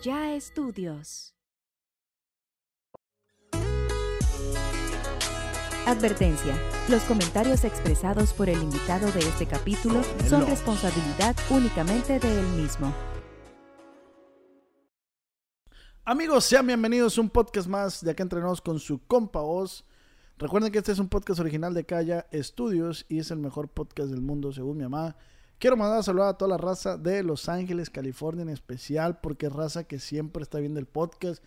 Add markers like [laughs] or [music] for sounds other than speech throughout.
Ya Estudios. Advertencia. Los comentarios expresados por el invitado de este capítulo son responsabilidad únicamente de él mismo. Amigos, sean bienvenidos a un podcast más de acá entrenados con su compa Oz. Recuerden que este es un podcast original de Calla Estudios y es el mejor podcast del mundo según mi mamá. Quiero mandar a saludar a toda la raza de Los Ángeles, California en especial, porque es raza que siempre está viendo el podcast.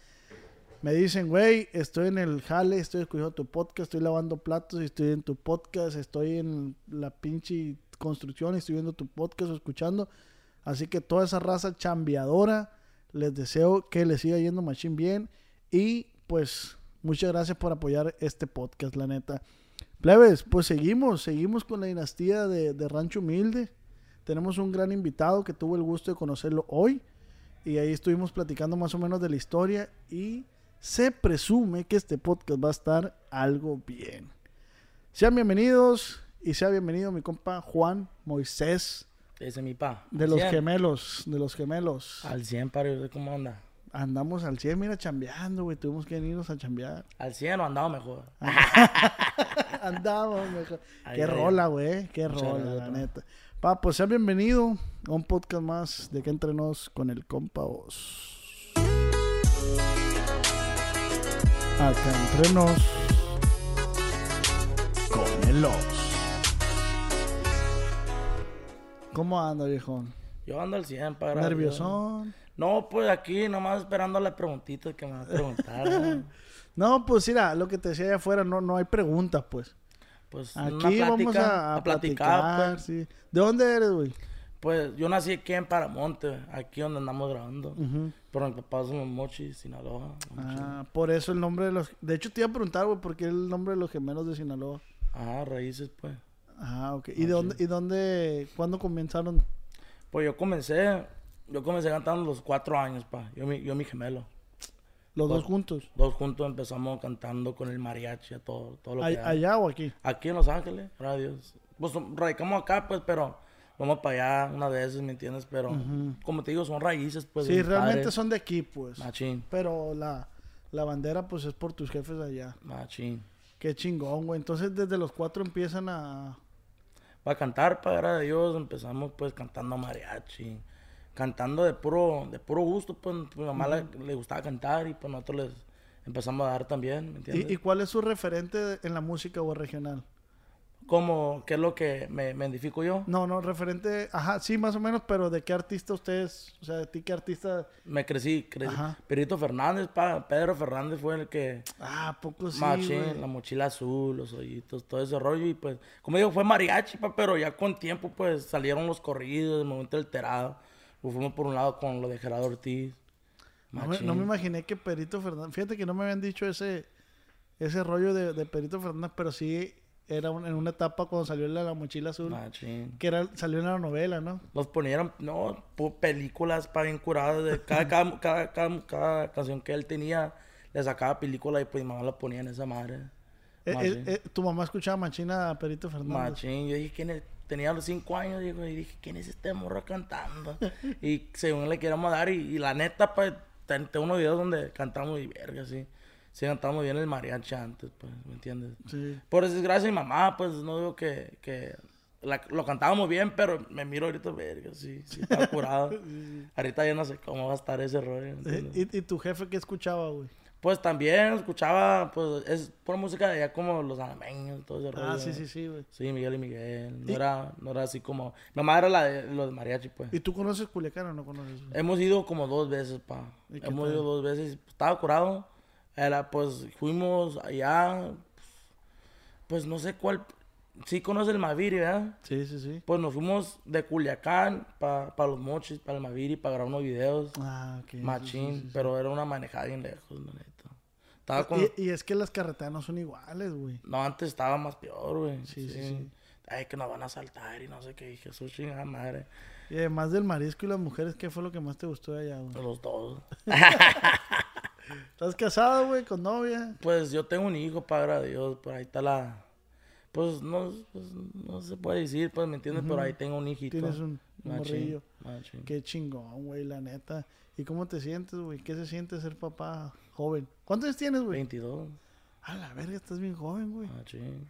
Me dicen, güey, estoy en el jale, estoy escuchando tu podcast, estoy lavando platos estoy en tu podcast, estoy en la pinche construcción estoy viendo tu podcast o escuchando. Así que toda esa raza chambeadora, les deseo que les siga yendo machín bien. Y pues, muchas gracias por apoyar este podcast, la neta. Plebes, pues seguimos, seguimos con la dinastía de Rancho Humilde. Tenemos un gran invitado que tuvo el gusto de conocerlo hoy. Y ahí estuvimos platicando más o menos de la historia. Y se presume que este podcast va a estar algo bien. Sean bienvenidos y sea bienvenido mi compa Juan Moisés Ese es mi pa. de los 100. gemelos, de los gemelos. Al 100, paro, ¿cómo anda? Andamos al 100, mira, chambeando, güey. Tuvimos que venirnos a chambear. Al 100 o andaba mejor. Andamos, [laughs] mejor. Ay, Qué ay, rola, güey. Qué rola, gracias, la neta. Pa, pues sea bienvenido a un podcast más de que entrenos con el compa Oz. Acá entrenos con el Oz. ¿Cómo anda, viejón? Yo ando al 100, para. ¿Nerviosón? No, pues aquí nomás esperando las preguntitas que me van a preguntar. [laughs] ¿no? No, pues mira, lo que te decía allá afuera, no, no hay preguntas, pues. Pues Aquí plática, vamos a, a a platicar, platicar, pues. sí. ¿De dónde eres, güey? Pues yo nací aquí en Paramonte, aquí donde andamos grabando. Ujú. Pero mi papá es Mochi, Sinaloa. Ah, por eso el nombre de los... De hecho, te iba a preguntar, güey, ¿por qué el nombre de los gemelos de Sinaloa? Ajá, raíces, pues. Ah, ok. ¿Y Ah, de dónde, y dónde, cuándo comenzaron? Pues yo comencé, yo comencé cantando a los cuatro años, pa. Yo, mi- yo mi gemelo. Los dos juntos. Dos juntos empezamos cantando con el mariachi, a todo, todo lo que hay. ¿Allá o aquí? Aquí en Los Ángeles, gracias a Dios. Pues radicamos acá, pues, pero vamos para allá unas veces, ¿me entiendes? Pero, como te digo, son raíces, pues. sí, realmente padres. son de aquí, pues. Machín, Pero la, la bandera, pues, es por tus jefes allá. machín. Qué chingón, güey. Entonces, desde los cuatro empiezan a... Para cantar, para a Dios, empezamos, pues, cantando mariachi. Cantando de puro, de puro gusto, pues, mi mamá le, le gustaba cantar y, pues, nosotros les empezamos a dar también, ¿me entiendes? ¿Y, y cuál es su referente en la música o regional? Como, ¿qué es lo que me, me identifico yo? No, no, referente... Ajá, sí, más o menos, pero ¿de qué artista ustedes... O sea, ¿de ti qué artista... Me crecí, crecí. Ajá. Perito Fernández, pa, Pedro Fernández fue el que... Ah, ¿a poco sí, Machín, la mochila azul, los hoyitos, todo ese rollo. Y pues, como digo, fue mariachi, pa, pero ya con tiempo, pues salieron los corridos, el momento alterado. Pues, fuimos por un lado con lo de Gerardo Ortiz. No me, Machín. no me imaginé que Perito Fernández... Fíjate que no me habían dicho ese, ese rollo de, de Perito Fernández, pero sí era un- en una etapa cuando salió la, la mochila azul, Machín. que era, salió en la novela, ¿no? Los ponieron, no, películas para bien curadas. De cada, cada, [laughs] cada, cada- cada canción que él tenía, le sacaba película y pues mi mamá la ponía en esa madre. Eh, Machín. eh, eh, tu mamá escuchaba machina a Perito Fernández. Machín, yo dije, ¿quién es? Tenía los cinco años, digo, y dije, ¿quién es este morro cantando? [laughs] y según le queríamos dar, y, y la neta, pues, ten- tengo unos videos donde cantamos y verga, sí. Sí, cantamos bien el mariachi antes, pues, ¿me entiendes? Sí. Por desgracia de mi mamá, pues, no digo que, que la- lo cantábamos bien, pero me miro ahorita, verga, sí, sí, estaba curado. [laughs] ahorita ya no sé cómo va a estar ese rollo, ¿me Eh? ¿Y, y tu jefe qué escuchaba, güey? Pues también escuchaba, pues, es pura música de allá como los anameños, todo ese rollo. Ah, sí, sí, sí, güey. Sí, Miguel y Miguel. No, ¿Y? era, no era así como... Mi mamá era la de, lo de mariachi, pues. ¿Y tú conoces Culiacán o no conoces? Hemos ido como dos veces, pa. ¿Y qué Hemos tal? ido dos veces. Estaba curado. Era, pues, fuimos allá... Pues, no sé cuál... Sí conoce el Maviri, ¿verdad? Sí, sí, sí. Pues nos fuimos de Culiacán para los mochis, para el Maviri, para grabar unos videos. Ah, ok. sí, machín, sí, sí. pero era una manejada bien lejos, neta. Estaba con... Y, y es que las carreteras no son iguales, güey. No, antes estaba más peor, güey. Sí, sí, sí. Ay, que nos van a saltar y no sé qué. Dije, Jesús, chingada madre. Y además del marisco y las mujeres, ¿qué fue lo que más te gustó de allá, güey? Los dos. [laughs] ¿Estás casado, güey, con novia? Pues yo tengo un hijo, padre a Dios. Por ahí está la. Pues no, pues, no se puede decir, pues, ¿me entiendes? Pero ahí tengo un hijito. Tienes un, morrillo. machín. Qué chingón, güey, la neta. ¿Y cómo te sientes, güey? ¿Qué se siente ser papá joven? ¿Cuántos años tienes, güey? 22. A la verga, estás bien joven, güey. Machín.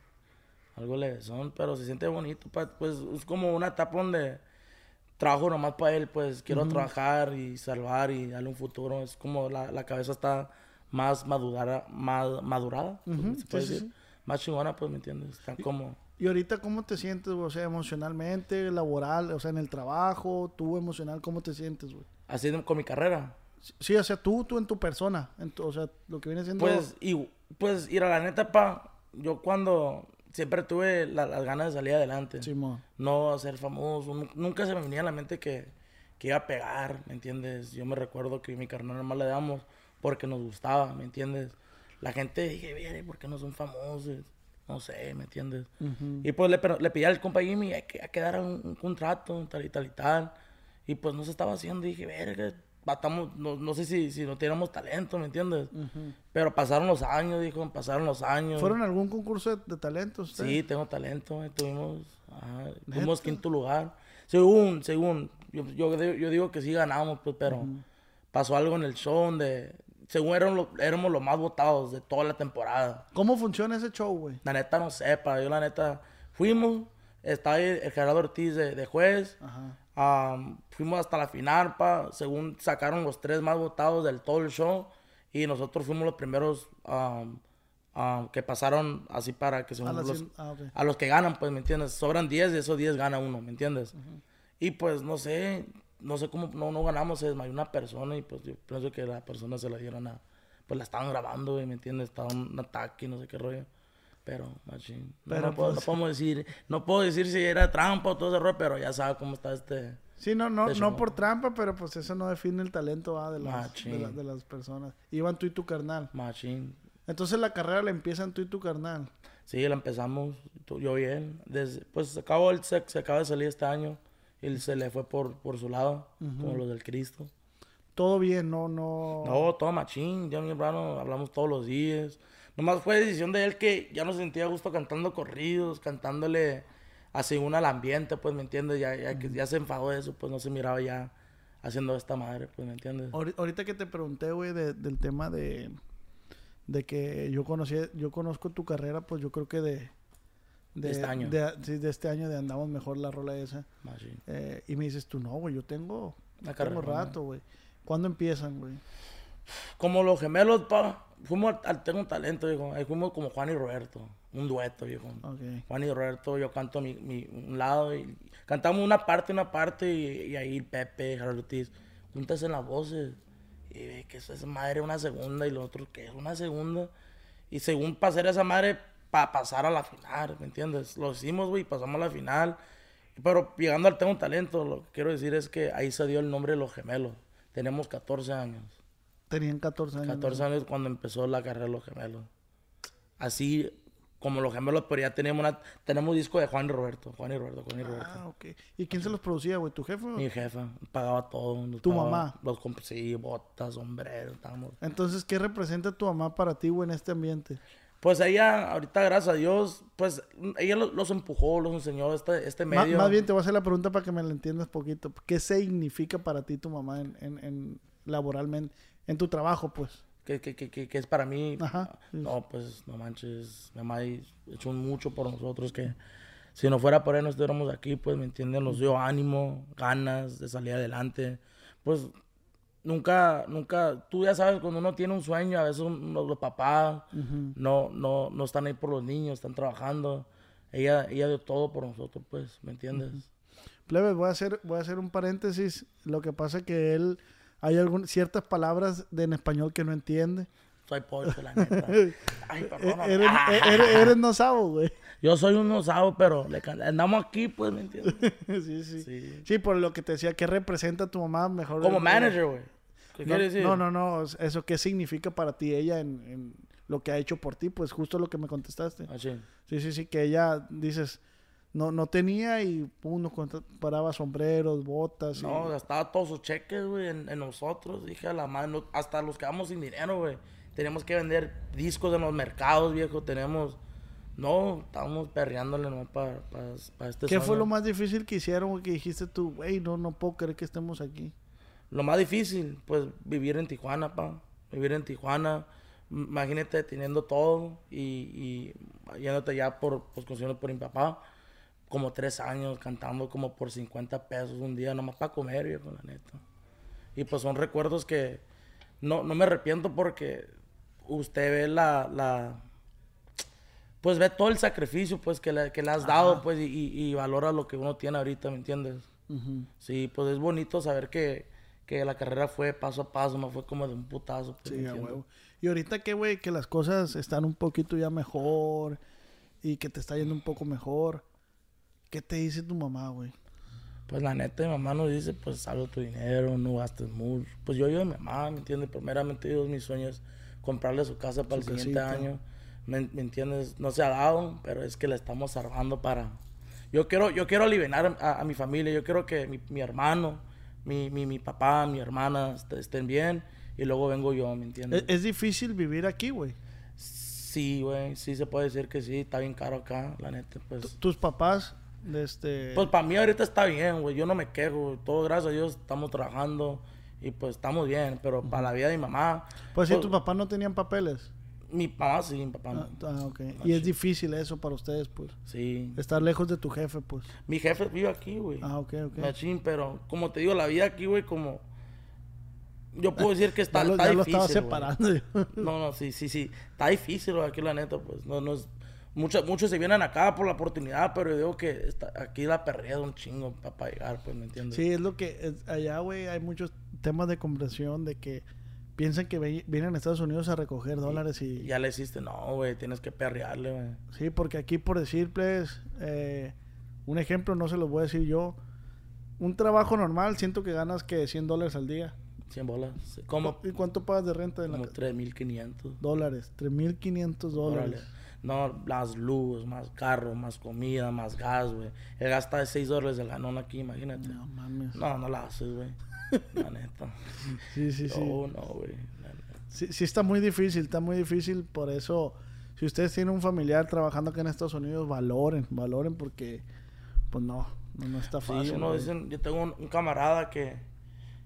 Algo le son, pero se siente bonito. pa- Pues es como una etapa donde trabajo nomás para él. Pues quiero trabajar y salvar y darle un futuro. Es como la, la cabeza está más madurada. Más madurada pues, Ujú, se puede sí, sí, decir. Más chingona, pues, ¿me entiendes? Están como... ¿Y ahorita cómo te sientes, güey? O sea, emocionalmente, laboral, o sea, en el trabajo, tú emocional, ¿cómo te sientes, güey? Así de- con mi carrera. Sí, o sea, tú, tú en tu persona, en tu- o sea, lo que viene siendo... Pues, y, pues, ir a la neta, pa, yo cuando siempre tuve la- las ganas de salir adelante. Simón. No ser famoso. nu- Nunca se me venía a la mente que, que iba a pegar, ¿me entiendes? Yo me recuerdo que mi carnal nomás le damos porque nos gustaba, ¿me entiendes? La gente dije, mire, ¿por qué no son famosos? No sé, ¿me entiendes? Ujú. Y pues le, le pedí al compa Jimmy hay que, hay que un, un contrato, tal y tal y tal. Y pues no se estaba haciendo. dije, verga, batamos, no, no sé si, si no teníamos talento, ¿me entiendes? Ujú. Pero pasaron los años, dijo, pasaron los años. ¿Fueron algún concurso de, de talentos? Sí, tengo talento. eh, Tuvimos, ajá, tuvimos quinto lugar. Según, según, yo, yo, digo- yo digo que sí ganamos, pues, pero pasó algo en el show donde, según éramos, lo- éramos los más votados de toda la temporada. ¿Cómo funciona ese show, güey? La neta no sepa, yo la neta, fuimos, estaba ahí el Gerardo Ortiz de, de juez, Ajá. Am, fuimos hasta la final, pa, según sacaron los tres más votados del todo el show, y nosotros fuimos los primeros que pasaron así para que A según los, ah, a los que ganan, pues, ¿me entiendes? Sobran 10 y esos 10 gana uno, ¿me entiendes? Y pues, no sé, no sé cómo no, no ganamos, se desmayó una persona y pues yo pienso que la persona se la dieron a... Pues la estaban grabando, ¿me entiendes? Estaba un ataque no sé qué rollo. Pero, machín. No, Pero, no, pues- no podemos decir, no puedo decir si era trampa o todo ese rollo, pero ya sabes cómo está este... Sí, no, no, no por trampa, pero pues eso no define el talento ah, de, las, de, Machín. la- de las personas. Iban tú y tu carnal. Machín. Entonces la carrera la empiezan tú y tu carnal. Sí, la empezamos, tú- yo y él. Desde, pues se acabó el se, se acaba de salir este año. Y él se le fue por, por su lado, como los del Cristo. Todo bien, no, no. No, todo machín. Yo y mi hermano hablamos todos los días. Nomás fue decisión de él que ya no se sentía gusto cantando corridos, cantándole así una al ambiente, pues, ¿me entiendes? Ya, ya, que ya se enfadó de eso, pues no se miraba ya haciendo esta madre, pues, ¿me entiendes? Ahori- Ahorita que te pregunté, güey, de- del tema de, de que yo conocí, yo conozco tu carrera, pues yo creo que de... De este año. De, sí, de este año de Andamos Mejor la rola esa. Machín. Eh, y me dices tú, no, güey, yo tengo, Una tengo rato, güey. ¿Cuándo empiezan, güey? Como los gemelos, pa, fuimos al, Tengo un Talento, viejo. Ahí fuimos como Juan y Roberto, un dueto, viejo. Ok. Juan y Roberto, yo canto mi, mi un lado y cantamos una parte, una parte y, y ahí Pepe, Gerardo Ortiz, juntas en las voces y ve que eso es madre una segunda y lo otro que es una segunda y según pasar esa madre para pasar a la final, ¿me entiendes? Lo hicimos, güey, pasamos a la final, pero llegando al Tengo un Talento, lo que quiero decir es que ahí se dio el nombre de los gemelos. Tenemos 14 años. Tenían 14 años. 14 años cuando empezó la carrera de los gemelos. Así como los gemelos, pero ya tenemos una, tenemos disco de Juan y Roberto. Juan y Roberto, Juan y Roberto. Ah, ok. ¿Y quién se los producía, güey? ¿Tu jefe? Mi jefa pagaba todo. ¿Tu pagaba mamá? Los sí, botas, sombreros, estábamos. Entonces, ¿qué representa tu mamá para ti, güey, en este ambiente? Pues ella, ahorita, gracias a Dios, pues ella lo- los, empujó, los enseñó este, este medio. más bien te voy a hacer la pregunta para que me la entiendas poquito. ¿Qué significa para ti tu mamá en, en- en laboralmente, en tu trabajo, pues? que, que, que, que, es para mí. Ajá. No, pues no manches, mi mamá ha hecho mucho por nosotros que si no fuera por ella no estuviéramos aquí, pues me entienden, nos dio ánimo, ganas de salir adelante. Pues nunca, nunca, tú ya sabes, cuando uno tiene un sueño, a veces un- los, papás no, no, no están ahí por los niños, están trabajando. Ella, ella dio todo por nosotros, pues, ¿me entiendes? Plebes, voy a hacer, voy a hacer un paréntesis. Lo que pasa es que él, hay algún, ciertas palabras de, en español que no entiende. Soy pocho, la neta. [laughs] Ay, perdón. eres, e- eres, eres no sabo, güey. Yo soy un osado, pero le andamos aquí, pues, ¿me entiendes? [laughs] sí, sí, sí. Sí. por lo que te decía, ¿qué representa tu mamá mejor? Como manager, güey. ¿Qué No, quiere decir? no, no, no. Eso, ¿qué significa para ti ella en, en lo que ha hecho por ti? Pues justo lo que me contestaste. Así. Sí, sí, sí, que ella, dices, no, no tenía y pum, nos paraba sombreros, botas. y- No, gastaba todos sus cheques, güey, en, en nosotros. Dije a la mano, hasta los quedamos sin dinero, güey. Teníamos que vender discos en los mercados, viejo. Tenemos, No, estábamos perreándole nomás para este ¿Qué fue lo más difícil que hicieron, que dijiste tú, güey, no, no puedo creer que estemos aquí? Lo más difícil, pues, vivir en Tijuana, pa. Vivir en Tijuana. Imagínate teniendo todo y, y yéndote ya por, pues, por mi papá. Como tres años cantando como por 50 pesos un día, nomás para comer, viejo, la neta. Y pues son recuerdos que no, no me arrepiento porque usted ve la, la pues ve todo el sacrificio pues que le, que le has dado pues y, y, valora lo que uno tiene ahorita, ¿me entiendes? Sí, pues es bonito saber que, que, la carrera fue paso a paso, no fue como de un putazo. Pues, sí, a huevo. Y ahorita que, güey, que las cosas están un poquito ya mejor y que te está yendo un poco mejor, ¿qué te dice tu mamá, güey? Pues la neta, mi mamá nos dice, pues salve tu dinero, no gastes mucho. Pues yo yo mi mamá, ¿me entiendes? Primeramente Dios, mis sueños, comprarle su casa para el siguiente año ¿Me, entiendes? No se ha dado, pero es que la estamos salvando para... Yo quiero, yo quiero aliviar a, mi familia, yo quiero que mi, hermano, mi, mi, papá, mi hermana estén bien y luego vengo yo, ¿me entiendes? ¿Es, difícil vivir aquí, güey? Sí, güey, sí se puede decir que sí, está bien caro acá, la neta, pues... ¿Tus papás? Este... Pues para mí ahorita está bien, güey, yo no me quejo, todo gracias a Dios estamos trabajando y pues estamos bien, pero para la vida de mi mamá... Pues si pues, tus papás no tenían papeles. Mi papá sí, mi papá no. Ah, ah ok. Y es difícil eso para ustedes, pues. Sí. Estar lejos de tu jefe, pues. Mi jefe vive aquí, güey. Ah, ok, ok. Machín, pero como te digo, la vida aquí, güey, como... Yo puedo [laughs] decir que está, ya lo, está ya difícil, lo estaba separando. [laughs] no, no, sí, sí, sí. Está difícil, güey, aquí la neta, pues. No, no es... Muchos, muchos se vienen acá por la oportunidad, pero yo digo que está, aquí la perrea de un chingo para llegar, pues, ¿me entiendes? Sí, es lo que... allá, güey, hay muchos temas de conversación de que piensan que vienen a Estados Unidos a recoger dólares y... Ya le hiciste, no, güey, tienes que perrearle, güey. Sí, porque aquí, por decirles, eh, un ejemplo, no se los voy a decir yo. Un trabajo normal, siento que ganas que 100 dólares al día. 100 bolas. ¿Cómo? ¿Y cuánto pagas de renta? En Como 3.500. Dólares, 3.500 dólares. No, las luz, más carro, más comida, más gas, güey. El gasta de 6 dólares el ganón aquí, imagínate. No mames. No, no la haces, güey. [laughs] La neta. Sí, sí, sí. No, no, güey. Sí, sí, está muy difícil, está muy difícil. Por eso, si ustedes tienen un familiar trabajando aquí en Estados Unidos, valoren, valoren porque, pues no, no, está fácil. Sí, uno dicen, yo tengo un, camarada que,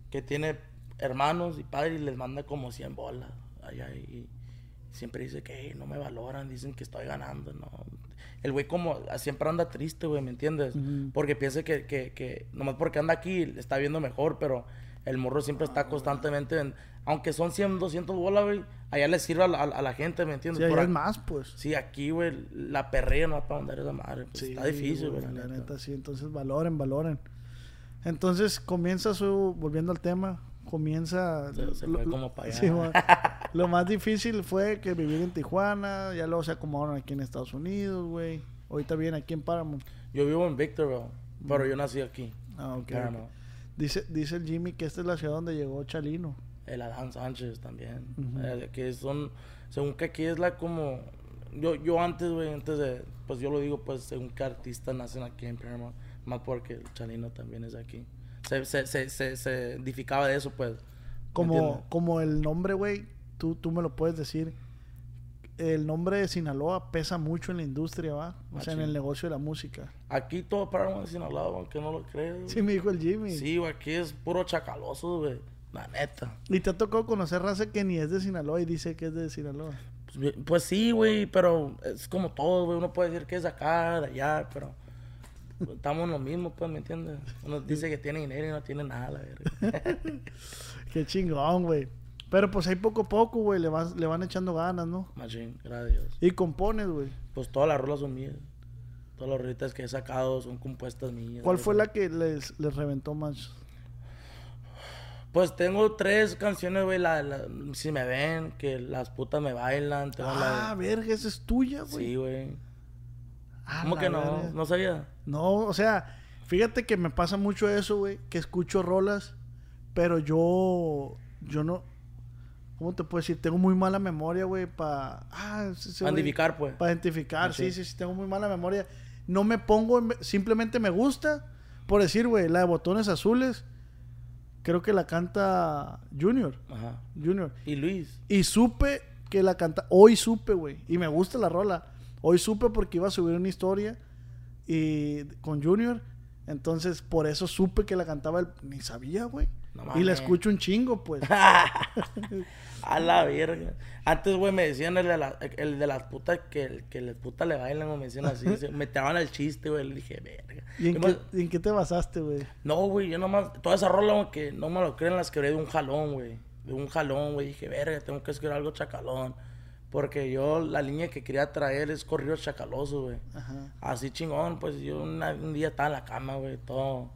que tiene hermanos y padres y les manda como 100 bolas allá y siempre dice que no me valoran, dicen que estoy ganando, no. El güey como siempre anda triste, güey, ¿me entiendes? Porque piensa que, que, que, nomás porque anda aquí está viendo mejor, pero el morro siempre está constantemente, aunque son 100, 200 bolas, güey, allá le sirve a la, gente, ¿me entiendes? Sí, allá es más, pues. Sí, aquí, güey, la perrea no va para mandar esa madre. Pues, está difícil, güey. La, neta. sí, entonces valoren, valoren. Entonces comienza su, volviendo al tema, comienza... Se, fue como para [laughs] allá. lo más difícil fue que vivir en Tijuana, ya luego se acomodaron aquí en Estados Unidos, güey. Ahorita viene aquí en Paramount. Yo vivo en Victorville, pero yo nací aquí. Ah, ok. Dice, dice el Jimmy que esta es la ciudad donde llegó Chalino. El Adán Sánchez también. Eh, que son, según que aquí es la como... Yo, yo antes, güey, antes de... Pues yo lo digo, pues, según que artistas nacen aquí en Paramount. Más porque el Chalino también es aquí se, se, se, se, edificaba de eso, pues. Como, como el nombre, güey, tú, tú me lo puedes decir. El nombre de Sinaloa pesa mucho en la industria, ¿va? O sea, en el negocio de la música. Aquí todo para de Sinaloa, aunque no lo crees. Sí, me dijo el Jimmy. Sí, güey, aquí es puro chacaloso, güey. La neta. ¿Y te ha tocado conocer raza que ni es de Sinaloa y dice que es de Sinaloa? Pues, pues sí, güey, pero es como todo, güey. Uno puede decir que es de acá, de allá, pero estamos en lo mismo, pues, ¿me entiendes? Uno dice que tiene dinero y no tiene nada, la verdad. [laughs] Qué chingón, güey. Pero pues ahí poco a poco, güey, le, le van echando ganas, ¿no? Machine, gracias. ¿Y compones, güey? Pues todas las rolas son mías. Todas las rolitas que he sacado son compuestas mías. ¿Cuál fue la que les, les reventó más? Pues tengo tres canciones, güey. La, si me ven, que las putas me bailan. ah, verga, esa es tuya, güey. Sí, güey. ¿Cómo que no? ¿No sabía? No, o sea, fíjate que me pasa mucho eso, güey, que escucho rolas, pero yo, yo no, ¿cómo te puedo decir? Tengo muy mala memoria, güey, para... Ah, identificar, pues. Para identificar, sí, sí, sí, tengo muy mala memoria. No me pongo, simplemente me gusta, por decir, güey, la de botones azules, creo que la canta Junior. Ajá. Junior. Y Luis. Y supe que la canta, hoy supe, güey, y me gusta la rola Hoy supe porque iba a subir una historia y con Junior. Entonces, por eso supe que la cantaba el... Ni sabía, güey. No y la escucho un chingo, pues. [laughs] A la verga. Antes, güey, me decían el de, la- el de las putas que, que las putas le bailan, o me decían así. [laughs] me tiraban el chiste, güey. Le dije, verga. ¿Y en, Yo qué, me- y en qué te basaste, güey? No, güey, yo nomás, toda esa rola, güey, que no me lo creen, las quebré de un jalón, güey. De un jalón, güey. Dije, verga, tengo que escribir algo chacalón. Porque yo, la línea que quería traer es corrido chacaloso, güey. Así chingón, pues yo una- un día estaba en la cama, güey, todo.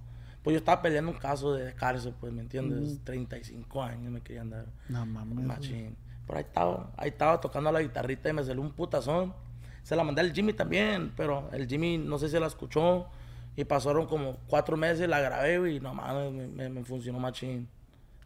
Pues yo estaba peleando un caso de cárcel, pues, ¿me entiendes? 35 años me querían dar. No mames. Machín. Pero ahí estaba, ahí estaba tocando la guitarrita y me salió un putazón. Se la mandé al Jimmy también, pero el Jimmy no sé si la escuchó. Y pasaron como cuatro meses, la grabé, güey, y no mames, me, me, me funcionó machín.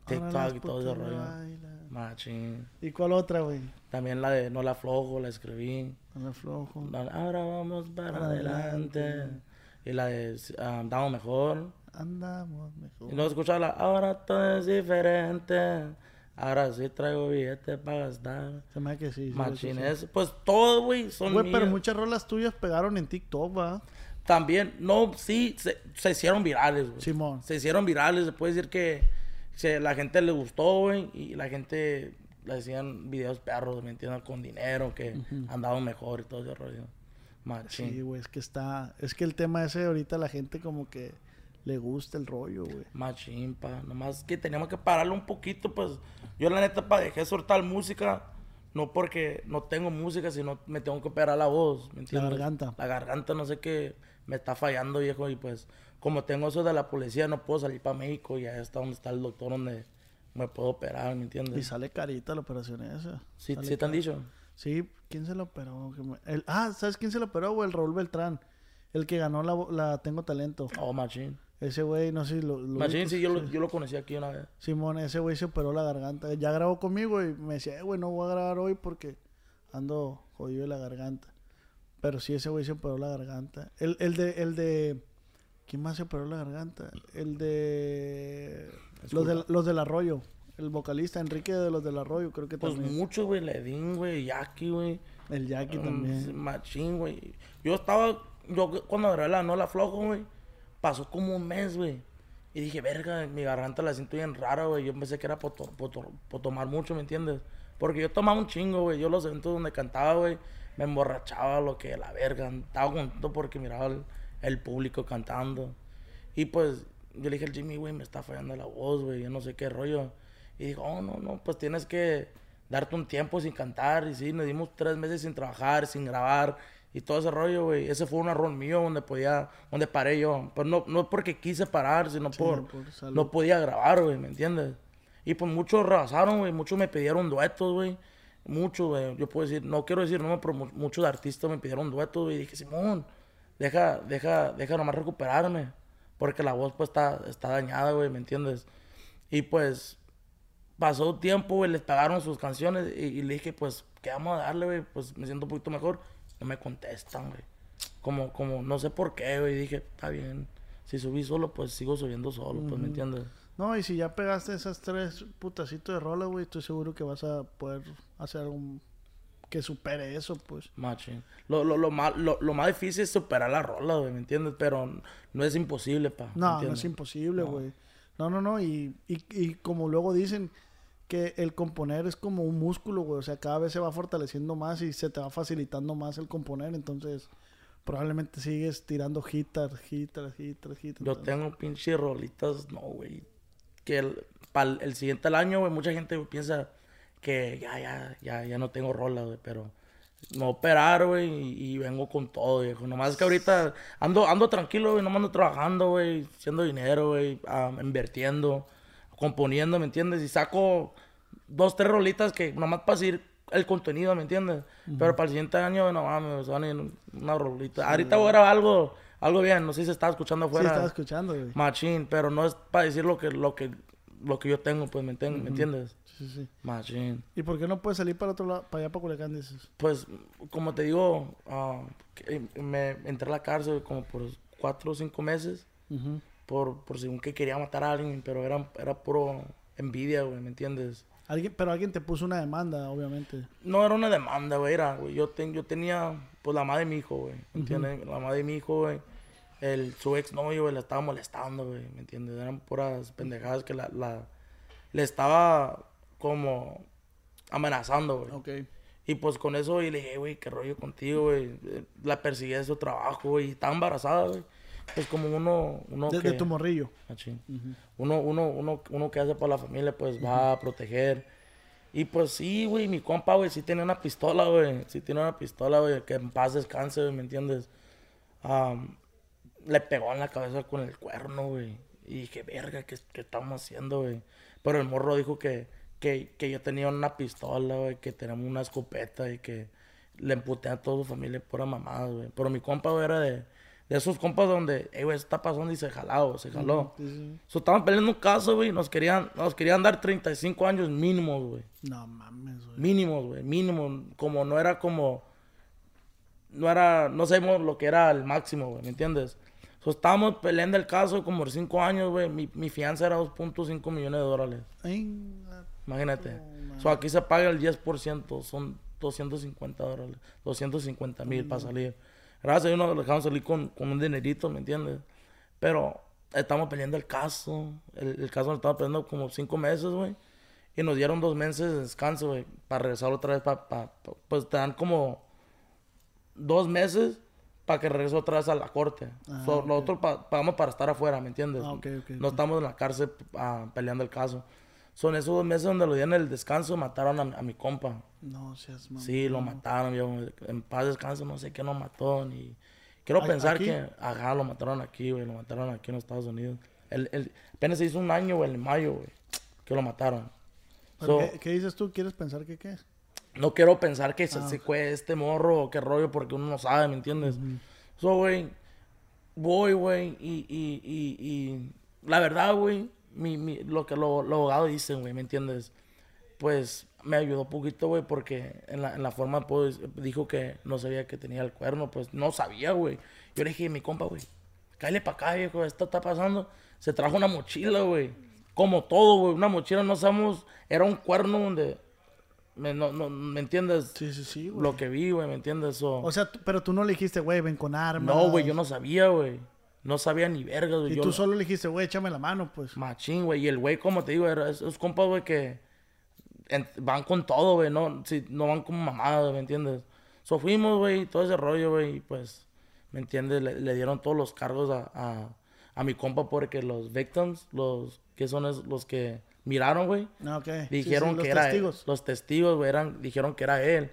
TikTok y todo ese rollo. bailan. Machín. ¿Y cuál otra, güey? También la de No la aflojo, la escribí. No. La- Ahora vamos para Para adelante. adelante. Y la de ah, Damos Mejor. Andamos mejor. Y no escuchaba la Ahora todo es diferente. Ahora sí traigo billetes para gastar. Se me hace que sí. que sí. Machines, pues todo, güey, son Güey, pero muchas rolas tuyas pegaron en TikTok, va. También, no, sí, se, se hicieron virales, güey. Simón. Se hicieron virales, se puede decir que se- la gente le gustó, güey, y la gente le decían videos perros, ¿me entiendes? Con dinero, que andaban mejor y todo ese rollo. Machín. Sí, güey, es que está. Es que el tema ese ahorita la gente como que le gusta el rollo, güey. Machín, pa. Nomás que teníamos que pararlo un poquito, pues. Yo, la neta, pa, dejé soltar música. No porque no tengo música, sino me tengo que operar la voz, ¿me entiendes? garganta. La garganta, no sé qué, me está fallando, viejo. Y pues, como tengo eso de la policía, no puedo salir para México. Y ahí está donde está el doctor donde me puedo operar, ¿me Y entiendes? sale carita la operación esa. Sí, sí te han dicho. Sí, ¿quién se lo operó? El- ah, ¿sabes quién se lo operó, güey? El Raúl Beltrán. El que ganó la, la Tengo Talento. Oh, machín. Ese güey, no sé si lo. lo Machín, sí, yo lo, yo lo conocí aquí una vez. Simón, ese güey se operó la garganta. Ya grabó conmigo y me decía, eh, güey, no voy a grabar hoy porque ando jodido de la garganta. Pero sí, ese güey se operó la garganta. El, el de, el de. ¿Quién más se operó la garganta? El de. Los, del, los del Arroyo. El vocalista Enrique de los del Arroyo, creo que Pues también. mucho, güey. Ledín, güey. Jackie, güey. El Jackie Mm, también. Machín, güey. Yo estaba, yo cuando grabé la no la flojo, güey, pasó como un mes, güey. Y dije, verga, mi garganta la siento bien rara, güey. Yo pensé que era por, to- por to- por tomar mucho, ¿me entiendes? Porque yo tomaba un chingo, güey. Yo los eventos donde cantaba, güey, me emborrachaba lo que la verga. Estaba contento porque miraba el, el público cantando. Y pues, yo le dije al Jimmy, güey, me está fallando la voz, güey. Yo no sé qué rollo. Y dijo, oh, no, no, pues tienes que darte un tiempo sin cantar. Y sí, nos dimos tres meses sin trabajar, sin grabar y todo ese rollo, güey. Ese fue un error mío donde podía, donde paré yo. Pero no, no porque quise parar, sino por, por salud. no podía grabar, güey, ¿me entiendes? Y pues muchos rebasaron, güey. Muchos me pidieron duetos, güey. Muchos, güey. Yo puedo decir, no quiero decir no, pero mu- muchos artistas me pidieron duetos, güey. Y dije, Simón, deja, deja, deja nomás recuperarme. Porque la voz, pues, está, está dañada, güey, ¿me entiendes? Y pues, pasó un tiempo, güey, les pagaron sus canciones. Y, y le dije, pues, ¿qué vamos a darle, güey? Pues me siento un poquito mejor. No me contestan, güey. Como, como, no sé por qué, güey. Dije, está bien. Si subí solo, pues sigo subiendo solo, pues, ¿me entiendes? No, y si ya pegaste esas tres putacitos de rola, güey, estoy seguro que vas a poder hacer algo que supere eso, pues. Machín. Lo, lo, lo, más, lo, lo más difícil es superar la rola, güey, ¿me entiendes? Pero no es imposible, pa. ¿me No, no es imposible, güey. No, no, no. Y, y, y como luego dicen que el componer es como un músculo, güey. O sea, cada vez se va fortaleciendo más y se te va facilitando más el componer. Entonces, probablemente sigues tirando hitters, hitters, hitters, hitters. Yo tengo pinches rolitas, no, güey. Que el, para el siguiente año, güey, mucha gente piensa que ya, ya, ya, ya no tengo rola, güey, pero no operar, güey, y, y vengo con todo, viejo. Nomás que ahorita ando, ando tranquilo, güey, no ando trabajando, güey, haciendo dinero, güey, ah, invirtiendo, componiendo, ¿me entiendes? Y saco dos, tres rolitas que nomás para seguir el contenido, ¿me entiendes? Pero para el siguiente año, no mames, van a ir una rolita. Ahorita voy a grabar algo, algo bien, no sé si se está escuchando Sí, afuera. estaba escuchando, güey. Machín, pero no es para decir lo que, lo que, lo que yo tengo, pues, ¿me, ¿me entiendes? Sí, sí. Machín. ¿Y por qué no puedes salir para otro lado, para allá, para Culiacán, dices? Pues, como te digo, que me entré a la cárcel como por cuatro o cinco meses, Ujú. por, por según que quería matar a alguien, pero era, era puro envidia, güey, ¿me entiendes? Alguien, pero alguien te puso una demanda, obviamente. No era una demanda, güey, era, güey. Yo, ten- yo tenía, pues, la madre de mi hijo, güey. ¿Me entiendes? La madre de mi hijo, güey. El, su ex novio, güey, la estaba molestando, güey. ¿Me entiendes? Eran puras pendejadas que la, la, le estaba como amenazando, güey. Ok. Y pues con eso, güey, le dije, güey, qué rollo contigo, güey. Eh, La perseguí de su trabajo, güey. Y estaba embarazada, güey. Pues como uno, uno Desde que... tu morrillo. Machín. uno, uno, uno, uno que hace por la familia, pues va a proteger. Y pues sí, güey, mi compa, güey, sí tiene una pistola, güey. Sí tiene una pistola, güey, que en paz descanse, güey, ¿me entiendes? Am, le pegó en la cabeza con el cuerno, güey. Y dije, verga, ¿qué, qué estamos haciendo, güey? Pero el morro dijo que, que, que yo tenía una pistola, güey, que teníamos una escopeta y que le emputé a toda su familia pura mamada, güey. Pero mi compa, güey, era de, de esos compas donde, eh, güey, está pasando y se jaló, se jaló. Sí, sí. So, estaban peleando un caso, güey. Nos querían, nos querían dar 35 años mínimos, güey. No mames, güey. Mínimos, güey. Mínimo. Como no era como. No era. No sabemos lo que era el máximo, güey. ¿Me entiendes? So, estábamos peleando el caso como por 5 años, güey. Mi, mi fianza era 2.5 millones de dólares. Ay, Imagínate. So, aquí se paga el 10%. Son 250 dólares. 250 mil para salir. Gracias a Dios nos dejamos salir con, con un dinerito, ¿me entiendes? Pero estamos peleando el caso. El, el caso nos estaba peleando como 5 meses, güey. Y nos dieron dos meses de descanso, güey. Para regresar otra vez. Pa, pa- pa- pues te dan como dos meses para que regrese otra vez a la corte. Ah, So, ok. Nosotros pa- pagamos para estar afuera, ¿me entiendes? Ah, no estamos en la cárcel ah, peleando el caso. Son esos dos meses donde lo dieron el descanso, mataron a, a mi compa. No seas mamón. Sí, lo mataron, viejo. En paz descanso, no sé qué lo mató. Ni... Quiero ¿A- pensar aquí? que, ajá, lo mataron aquí, güey. Lo mataron aquí en los Estados Unidos. El, el- apenas se hizo un año, güey, en mayo, güey, que lo mataron. ¿Pero So, ¿Qué, qué dices tú? ¿Quieres pensar que qué? no quiero pensar que se, Ah, se fue este morro o qué rollo, porque uno no sabe, ¿me entiendes? So, güey, voy, güey, y, y, y, y la verdad, güey, mi, mi, lo que lo- los abogados dicen, güey, ¿me entiendes? Pues me ayudó poquito, güey, porque en la, en la forma, pues, dijo que no sabía que tenía el cuerno, pues no sabía, güey. Yo le dije, mi compa, güey, cállate para acá, viejo, esto está pasando. Se trajo una mochila, güey. Como todo, güey, una mochila, no sabemos, era un cuerno donde, me, no, no, ¿me entiendes? Sí, sí, sí, güey. Lo que vi, güey, ¿me entiendes? So- O sea, pero tú no le dijiste, güey, ven con armas. no, güey, yo no sabía, güey. No sabía ni verga, güey. Y Yo tú solo le dijiste, güey, échame la mano, pues. Machín, güey. Y el güey, como te digo, era esos compas, güey, que en- van con todo, güey. No, si, no van como mamadas, ¿me entiendes? So fuimos, güey, todo ese rollo, güey. Y pues, ¿me entiendes? Le, le dieron todos los cargos a, a, a mi compa porque los victims, los que son es- los que miraron, güey, No, ok. Sí, dijeron sí, los que era testigos. él. Los testigos, güey, eran, dijeron que era él.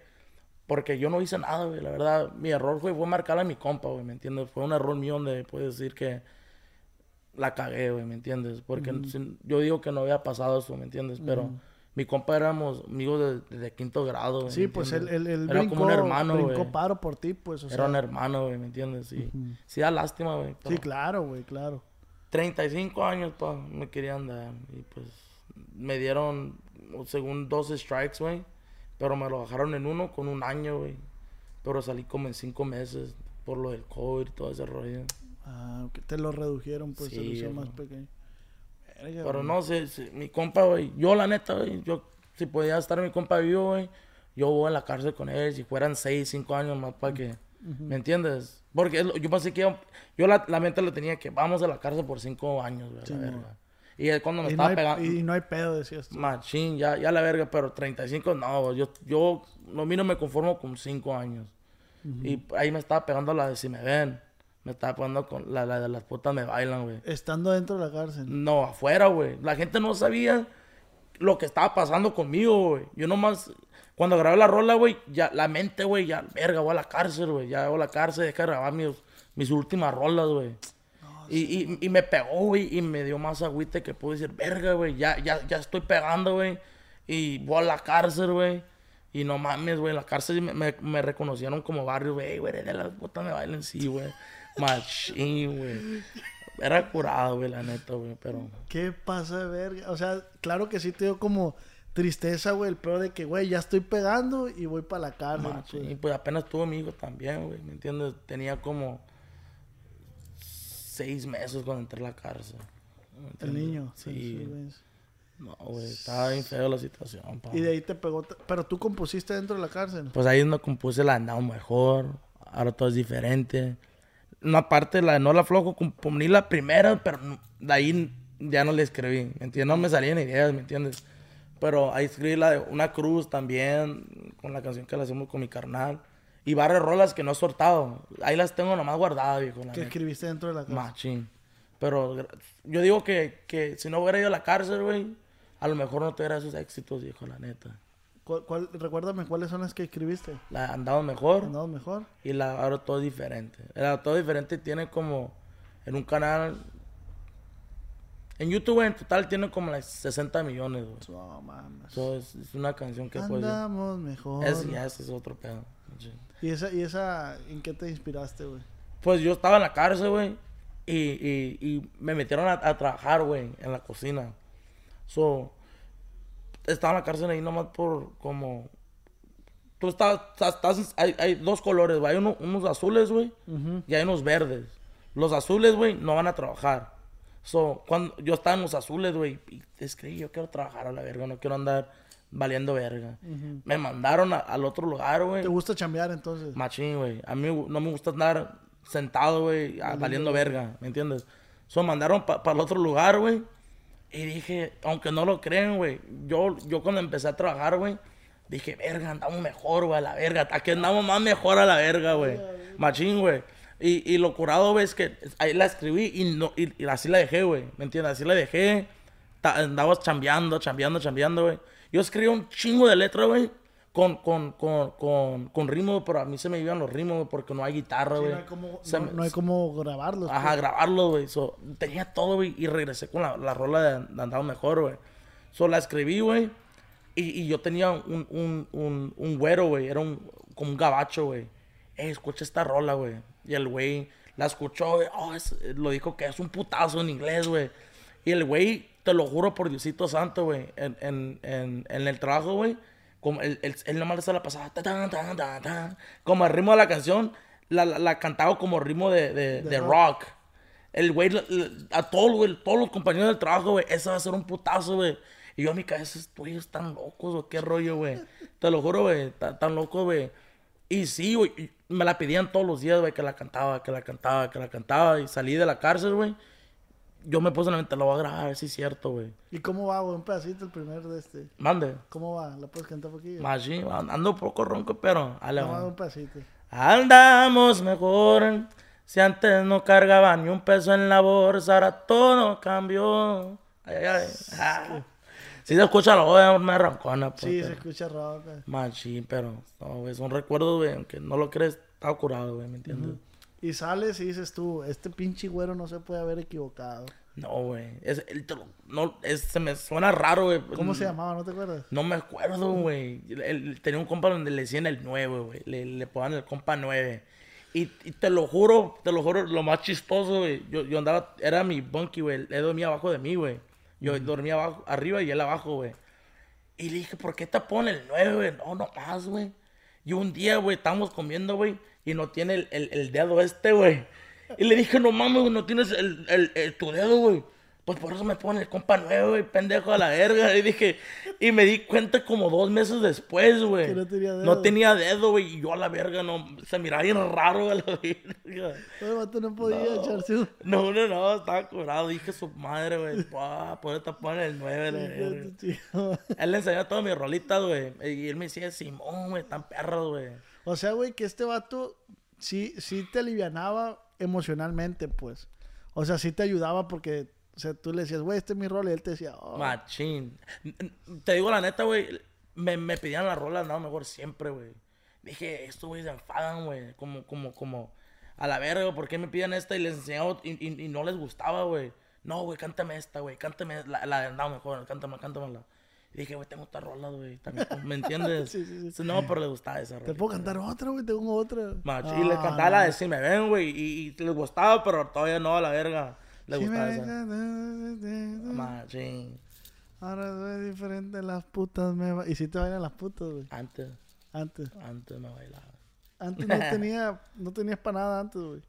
Porque yo no hice nada, güey. La verdad, mi error, güey, fue marcarle a mi compa, güey, ¿me entiendes? Fue un error mío donde puedes decir que la cagué, güey, ¿me entiendes? Porque yo digo que no había pasado eso, ¿me entiendes? Pero mi compa éramos amigos de, de quinto grado. Sí, ¿me pues él, él, él Era brincó, como un hermano, brincó paro por ti, pues, o sea. Era un hermano, güey, ¿me entiendes? Sí. Sí da lástima, güey. Sí, claro, güey, claro. 35 años, pa, me querían dar. Y pues me dieron, según 12 strikes, güey. Pero me lo bajaron en uno con un año, güey. Pero salí como en 5 meses por lo del COVID y todo ese rollo. Ah, ok, Te lo redujeron, pues, lo Sí, hicieron más ajá. pequeño. Verga, Pero güey. no sé, si- mi compa, güey. Yo, la neta, güey. Yo, si podía estar mi compa vivo, güey. Yo voy a la cárcel con él. Si fueran 6, 5 años más para que. ¿Me entiendes? Porque yo pensé que yo, yo la, la mente le tenía que vamos a la cárcel por 5 años, güey. Sí, la verga. Y es cuando me Y no, estaba hay, pegando. y no hay pedo, decías tú. Machín, ya, ya la verga, pero 35 no, yo, yo, no, mí no me conformo con 5 años. Y ahí me estaba pegando la de si me ven. Me estaba pegando con la, la de las putas me bailan, güey. Estando dentro de la cárcel. No, afuera, güey. La gente no sabía lo que estaba pasando conmigo, güey. Yo nomás, cuando grabé la rola, güey, ya la mente, güey, ya, verga, voy a la cárcel, güey. Ya voy a la cárcel, deja de grabar mis, mis últimas rolas, güey. Y, y, y me pegó, güey, y me dio más agüite que pude decir, verga, güey, ya, ya, ya estoy pegando, güey. Y voy a la cárcel, güey. Y no mames, güey, en la cárcel me, me, me reconocieron como barrio, güey, güey, de las putas me bailan, sí, güey. Machín, güey. Era curado, güey, la neta, güey, pero... ¿Qué pasa verga? O sea, claro que sí te dio como tristeza, güey, el peor de que, güey, ya estoy pegando y voy para la cárcel. Machín. pues. Y pues apenas tuvo mi hijo también, güey, ¿me entiendes? Tenía como seis meses cuando entré a la cárcel. ¿me El niño. Sí. No, güey, estaba bien feo la situación, pa. Y de ahí te pegó. Pero tú compusiste dentro de la cárcel. Pues ahí no compuse la andado mejor. Ahora todo es diferente. Una parte, la de No la Flojo, componí la primera, pero de ahí ya no le escribí. ¿Me entiendes? No me salían ideas, ¿me entiendes? Pero ahí escribí la de Una Cruz también, con la canción que la hacemos con mi carnal. Y varias rolas que no he soltado. Ahí las tengo nomás guardadas, viejo. la Que neta. escribiste dentro de la cárcel. Machín. Pero yo digo que, que si no hubiera ido a la cárcel, güey, a lo mejor no tuviera esos éxitos, viejo, la neta. ¿Cuál, cuál- recuérdame cuáles son las que escribiste. La andado mejor. ¿Andado mejor? Y la ahora todo diferente. Era todo diferente tiene como en un canal. En YouTube en total tiene como las 60 millones, güey. No mames. So, es, es una canción que pues. Andamos mejor. Es, ya ese es otro pedo. ¿Y esa, ¿Y esa en qué te inspiraste, güey? Pues yo estaba en la cárcel, güey. Y, y, y me metieron a, a trabajar, güey, en la cocina. So, estaba en la cárcel ahí nomás por como. Tú estás, estás, hay, hay dos colores, güey. Hay uno- unos azules, güey, y hay unos verdes. Los azules, güey, no van a trabajar. So, cuando yo estaba en los azules, güey, y escribí, yo quiero trabajar a la verga, no quiero andar valiendo verga. Me mandaron a- al otro lugar, güey. ¿Te gusta chambear entonces? Machín, güey. A mí no me gusta andar sentado, güey, valiendo verga, ¿me entiendes? So, mandaron para el otro lugar, güey. Y dije, aunque no lo creen, güey, yo, yo cuando empecé a trabajar, güey, dije, verga, andamos mejor, güey, a la verga. Aquí andamos más mejor a la verga, güey. Machín, güey. Y, y lo curado, güey, es que ahí la escribí y, no, y, y así la dejé, güey. ¿Me entiendes? Así la dejé. Ta- andaba chambeando, chambeando, chambeando, güey. Yo escribí un chingo de letras, güey. Con, con, con, con, con ritmo, pero a mí se me iban los ritmos, porque no hay guitarra, Sí, güey. no, hay cómo, Se no, me- no hay cómo grabarlos. Ajá, pues. grabarlo, güey. So, tenía todo, güey. Y regresé con la, la rola de, de Andado Mejor, güey. So, la escribí, güey. Y, y yo tenía un, un, un, un güero, güey. Era un, como un gabacho, güey. Ey, escucha esta rola, güey. Y el güey la escuchó, güey. Oh, es- lo dijo que es un putazo en inglés, güey. Y el güey, te lo juro por Diosito Santo, güey. En, en, en, en el trabajo, güey. Como él, él, él nomás se la pasaba. ta, ta, ta, ta, ta. Como el ritmo de la canción, la, la, la cantaba como ritmo de, de, de rock. El güey, a todos, güey, todos los compañeros del trabajo, güey, eso va a ser un putazo, güey. Y yo en mi cabeza, estos güeyes están locos, o qué rollo, güey. Te lo juro, güey, ta- tan locos, güey. Y sí, güey, me la pedían todos los días, güey, que la cantaba, que la cantaba, que la cantaba. Y salí de la cárcel, güey. Yo me puse en la mente, lo voy a grabar, a ver si es cierto, güey. ¿Y cómo va, güey? Un pedacito el primer de este. Mande. ¿Cómo va? ¿La puedes cantar poquillo? Machín, ando un poco ronco, pero... ale, va. un pedacito. Andamos mejor. Si antes no cargaba ni un peso en la bolsa, ahora todo cambió. Ay, ay, ay. Ah. Si se escucha la voz, me roncona, pues. Sí, se escucha güey. Machín, pero no, güey, son recuerdos, güey, aunque no lo crees, está curado, güey, ¿me entiendes? Y sales y dices tú, este pinche güero no se puede haber equivocado. No, güey, es, el- te lo- no, es- se me suena raro, güey. ¿Cómo se llamaba? ¿No te acuerdas? No me acuerdo, güey. Tenía un compa donde le decían el 9, güey. Le, le ponían el compa 9. Y, y te lo juro, te lo juro, lo más chistoso, güey. Yo, yo andaba, era mi bunkie, güey. Él dormía abajo de mí, güey. Yo dormía abajo, arriba y él abajo, güey. Y le dije, ¿por qué te ponen el 9, güey? No, no más, güey. Y un día, güey, estábamos comiendo, güey, y no tiene el, el, el dedo este, güey. Y le dije, no mames, güey, no tienes el, tu dedo, güey. Pues por eso me pone el compa nuevo, güey, pendejo a la verga. Y dije, y me di cuenta como dos meses después, güey. Que no tenía dedo. No tenía dedo, güey, y yo a la verga, no, se miraba bien raro a la verga. El vato no podía echarse un... No, no, no, estaba curado. Dije su madre, güey. pa, Por eso te ponen el 9, la verga. Él le enseñó todas mis rolitas, güey. Y él me decía, Simón, güey, están perros, güey. O sea, güey, que este vato sí, sí te alivianaba emocionalmente, pues. O sea, sí te ayudaba porque, o sea, tú le decías, güey, este es mi rol, y él te decía, oh, Machín. Te digo la neta, güey. Me, me pedían la rola, no, mejor siempre, güey. Dije, estos güeyes se enfadan, güey. Como, como, como, a la verga, ¿por qué me piden esta? Y les enseñaba y, y- y no les gustaba, güey. No, güey, cántame esta, güey. Cántame la, la no, mejor, cántame, cántamela. Y dije, güey, tengo esta rola, güey. también, ¿Me entiendes? [laughs] Sí, sí, sí. No, pero les gustaba esa rola. ¿te puedo cantar otra, güey? Tengo otra. Y Ah, cantaba la no. de si me ven, güey. Y, y les gustaba, pero todavía no, a la verga. Sí gustaba esa. dejas- Machín. Ahora soy diferente, las putas me... Y si te bailan las putas, güey. Antes, Antes. antes me bailaba. Antes no [laughs] tenía... No tenías para nada antes, güey.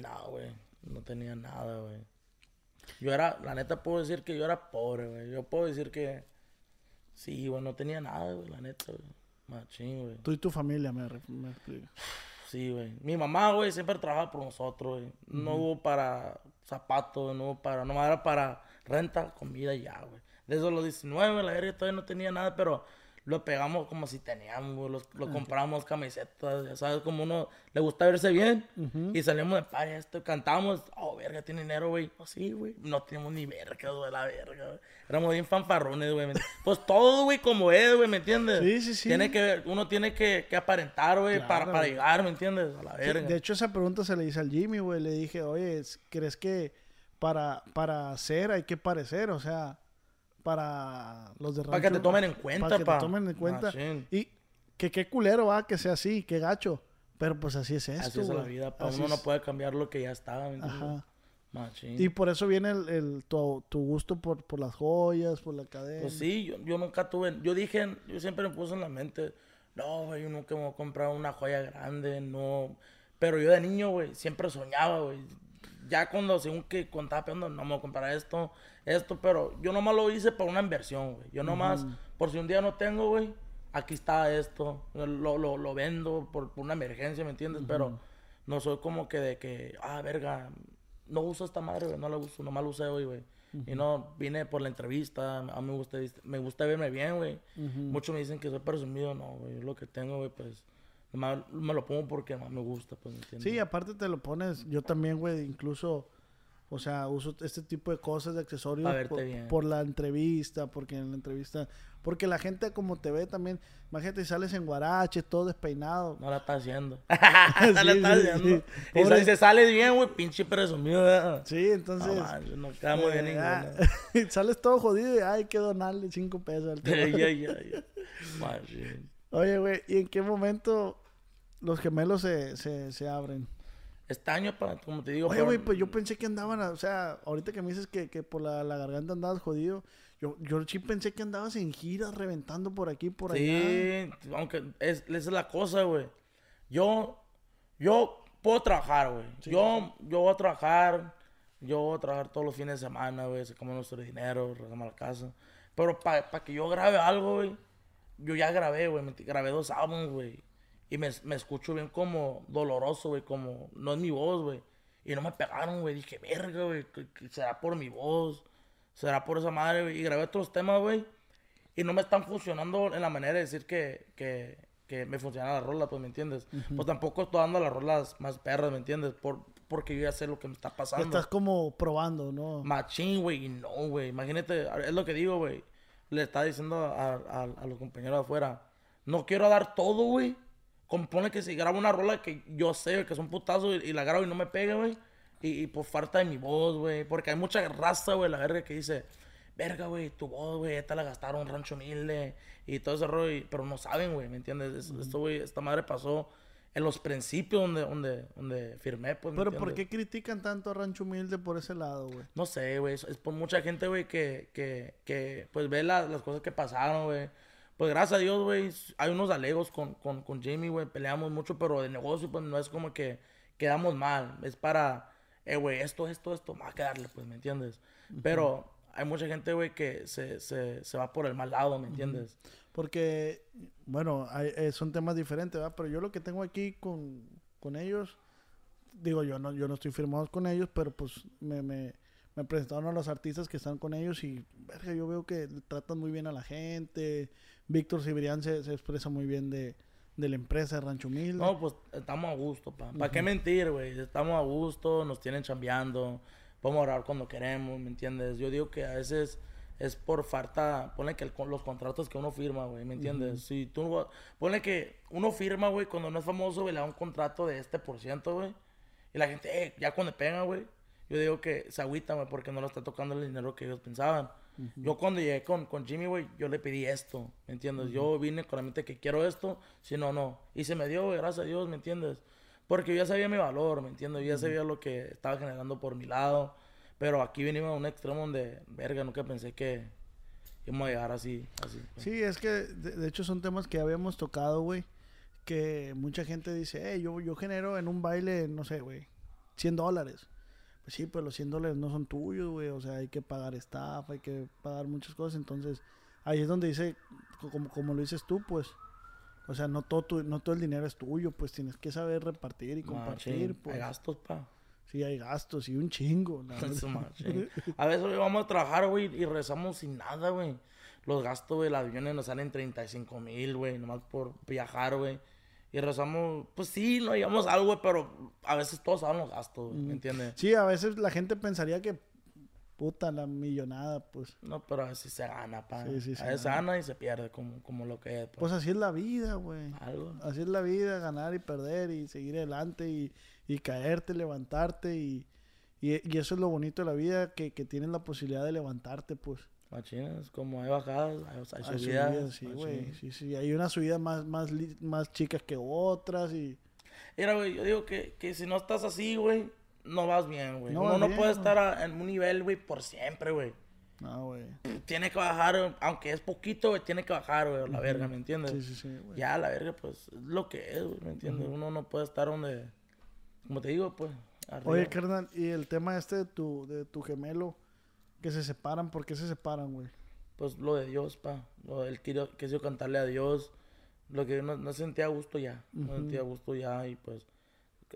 No, güey. No tenía nada, güey. Yo era, la neta puedo decir que yo era pobre, güey. Yo puedo decir que sí, güey, no tenía nada, güey, la neta, güey. Machín, güey. Tú y tu familia, me, me explico. Sí, güey. Mi mamá, güey, siempre trabajaba por nosotros, güey. No hubo para zapatos, no hubo para... Nomás era para renta, comida y ya, güey. Desde los 19, la verga, todavía no tenía nada, pero lo pegamos como si teníamos. Los- Lo, compramos camisetas, ya sabes, como uno le gusta verse bien. Y salimos de par esto, cantamos. Oh, verga, tiene dinero, güey. Oh, sí, güey. No tenemos ni verga, güey, la verga, güey. Éramos bien fanfarrones, güey. Pues todo, güey, como es, güey, ¿me entiendes? Sí, sí, sí. Tiene que uno tiene que, que aparentar, güey, para, Claro, para llegar, ¿me entiendes? A la Sí, verga. de hecho, esa pregunta se le hice al Jimmy, güey. Le dije, oye, es- ¿crees que para, para ser hay que parecer? O sea, para los de Para que te rancho- tomen en cuenta, Para que pa. te tomen en cuenta. Machín. Y que qué culero va que sea así, qué gacho. Pero pues así es esto, Así es la güey. vida, pa. Así Uno no es. puede cambiar lo que ya estaba, ¿me entiendes? Ajá. Machín. Y por eso viene el, el- tu, tu gusto por, por las joyas, por la cadena. Pues sí, yo, yo nunca tuve, yo dije, yo siempre me puse en la mente, no, güey, yo nunca me voy a comprar una joya grande, no. Pero yo de niño, güey, siempre soñaba, güey. Ya cuando, según que contaba peando, no me voy a comprar esto, esto, pero yo nomás lo hice para una inversión, güey. Yo nomás, por si un día no tengo, güey, aquí está esto, lo, lo, lo vendo por, por una emergencia, ¿me entiendes? Pero no soy como que de que, ah, verga, no uso esta madre, güey, no la uso, nomás la usé hoy, güey. Y no, vine por la entrevista, a mí me gusta, me gusta verme bien, güey. Muchos me dicen que soy presumido, no, güey, lo que tengo, güey, pues, nomás me lo pongo porque más me gusta, pues, ¿me entiendes? Sí, aparte te lo pones. Yo también, güey, incluso, o sea, uso este tipo de cosas, de accesorios por, bien. por la entrevista, porque en la entrevista, porque la gente como te ve también, imagínate, sales en guarache, todo despeinado. No la está haciendo. Sí, [laughs] [laughs] no la está sí, haciendo. sí. Y si se sale bien, güey, pinche presumido, ¿verdad? Sí, entonces. No, manches, no queda muy bien eh, ninguno. ah, [laughs] sales todo jodido y hay que donarle cinco pesos al. Ay, ay, ay, ay. Machín. Oye, güey, ¿y en qué momento los gemelos se, se, se abren? Este año, pa, como te digo, Oye, güey, pues yo pensé que andaban, o sea, ahorita que me dices que, que por la, la garganta andabas jodido, yo, yo sí pensé que andabas en giras, reventando por aquí, por allá. Sí, aunque es, esa es la cosa, güey. Yo, yo puedo trabajar, güey. yo, yo voy a trabajar, yo voy a trabajar todos los fines de semana, güey. Sacamos nuestro dinero, regamos la casa. Pero para que yo grabe algo, güey, yo ya grabé, güey. Grabé dos álbumes, güey. Y me, me escucho bien como doloroso, güey, como no es mi voz, güey. Y no me pegaron, güey. Dije, verga, güey, será por mi voz, será por esa madre, güey. Y grabé otros temas, güey. Y no me están funcionando en la manera de decir que, que, que me funciona la rola, pues, ¿me entiendes? Pues tampoco estoy dando las rolas más perras, ¿me entiendes? Por, porque yo ya sé lo que me está pasando. Estás como probando, ¿no? Machín, güey, y no, güey. Imagínate, es lo que digo, güey. Le está diciendo a, a- a los compañeros de afuera. No quiero dar todo, güey. Compone que si grabo una rola que yo sé que es un putazo y, y la grabo y no me pega, güey. Y, y por falta de mi voz, güey. Porque hay mucha raza, güey, la verga que dice, verga, güey, tu voz, güey, esta la gastaron rancho humilde y todo ese rollo. pero no saben, güey, ¿me entiendes? Es- Esto, güey, esta madre pasó en los principios donde, donde, donde firmé, pues, ¿me Pero ¿por qué critican tanto a Rancho Humilde por ese lado, güey? No sé, güey. Es, es por mucha gente, güey, que, que, que, pues, ve la- las cosas que pasaron, güey. Pues, gracias a Dios, güey, hay unos alegos con, con, con Jamie, güey. Peleamos mucho, pero de negocio, pues, no es como que quedamos mal. Es para, eh, güey, esto, esto, esto, más que darle, pues, ¿me entiendes? Pero hay mucha gente, güey, que se, se, se va por el mal lado, ¿me entiendes? Porque, bueno, hay- eh, son temas diferentes, ¿verdad? Pero yo lo que tengo aquí con, con ellos, digo, yo no, yo no estoy firmado con ellos, pero pues me, me, me presentaron a los artistas que están con ellos y, verga, yo veo que tratan muy bien a la gente. Víctor Cibrián se, se expresa muy bien de, de la empresa de Rancho Humilde. No, pues estamos a gusto, pa. ¿Para qué mentir, güey? Estamos a gusto, nos tienen chambeando, podemos orar cuando queremos, ¿me entiendes? Yo digo que a veces es por falta, ponle que el los contratos que uno firma, güey, ¿me entiendes? Si tú, ponle que uno firma, güey, cuando no es famoso, güey, le da un contrato de este por ciento, güey. Y la gente, eh, ya cuando pega, güey, yo digo que se agüita, güey, porque no le está tocando el dinero que ellos pensaban. Yo cuando llegué con, con Jimmy, güey, yo le pedí esto, ¿me entiendes? Yo vine con la mente que quiero esto, si no, no. Y se me dio, güey, gracias a Dios, ¿me entiendes? Porque yo ya sabía mi valor, ¿me entiendes? Yo ya sabía lo que estaba generando por mi lado. Pero aquí venimos a un extremo donde, verga, nunca pensé que íbamos a llegar así, así. pues. Sí, es que de, de hecho son temas que habíamos tocado, güey. Que mucha gente dice, hey, yo, yo genero en un baile, no sé, güey, 100 dólares. Pues sí, pero los 100 dólares no son tuyos, güey. O sea, hay que pagar staff, hay que pagar muchas cosas. Entonces, ahí es donde dice, co- como, como lo dices tú, pues. O sea, no todo, tu- no todo el dinero es tuyo, pues tienes que saber repartir y compartir, Machín, pues. Hay gastos, pa. Sí, hay gastos y un chingo. la. [laughs] A veces güey, vamos a trabajar, güey, y rezamos sin nada, güey. Los gastos, güey, los aviones nos salen 35 mil, güey, nomás por viajar, güey. Y rezamos, pues sí, no digamos algo, güey, pero a veces todos saben los gastos, ¿me entiendes? Sí, a veces la gente pensaría que, puta, la millonada, pues. No, pero a veces se gana, pa. Sí, sí, se a veces se gana. gana y se pierde, como, como lo que es, pa. Pues así es la vida, güey. Algo. Así es la vida, ganar y perder y seguir adelante y, y caerte, levantarte y, y, y eso es lo bonito de la vida, que, que tienes la posibilidad de levantarte, pues. Machines, como hay bajadas, hay, hay Hay subidas. subidas, sí, güey. Sí, sí. Hay unas subidas más, más, más chicas que otras y... Mira, güey, yo digo que, que si no estás así, güey, no vas bien, güey. No Uno no bien, puede estar a- en un nivel, güey, por siempre, güey. No, güey. Tiene que bajar, aunque es poquito, güey, tiene que bajar, güey, la verga, ¿me entiendes? Sí, sí, sí, güey. Ya, la verga, pues, es lo que es, güey, ¿me entiendes? Uno no puede estar donde, como te digo, pues, arriba. Oye, carnal, y el tema este de tu, de tu gemelo, que se separan, ¿por qué se separan, güey? Pues lo de Dios, pa. Lo del quiero, quiso cantarle a Dios. Lo que no, no sentía gusto ya. No sentía gusto ya y pues...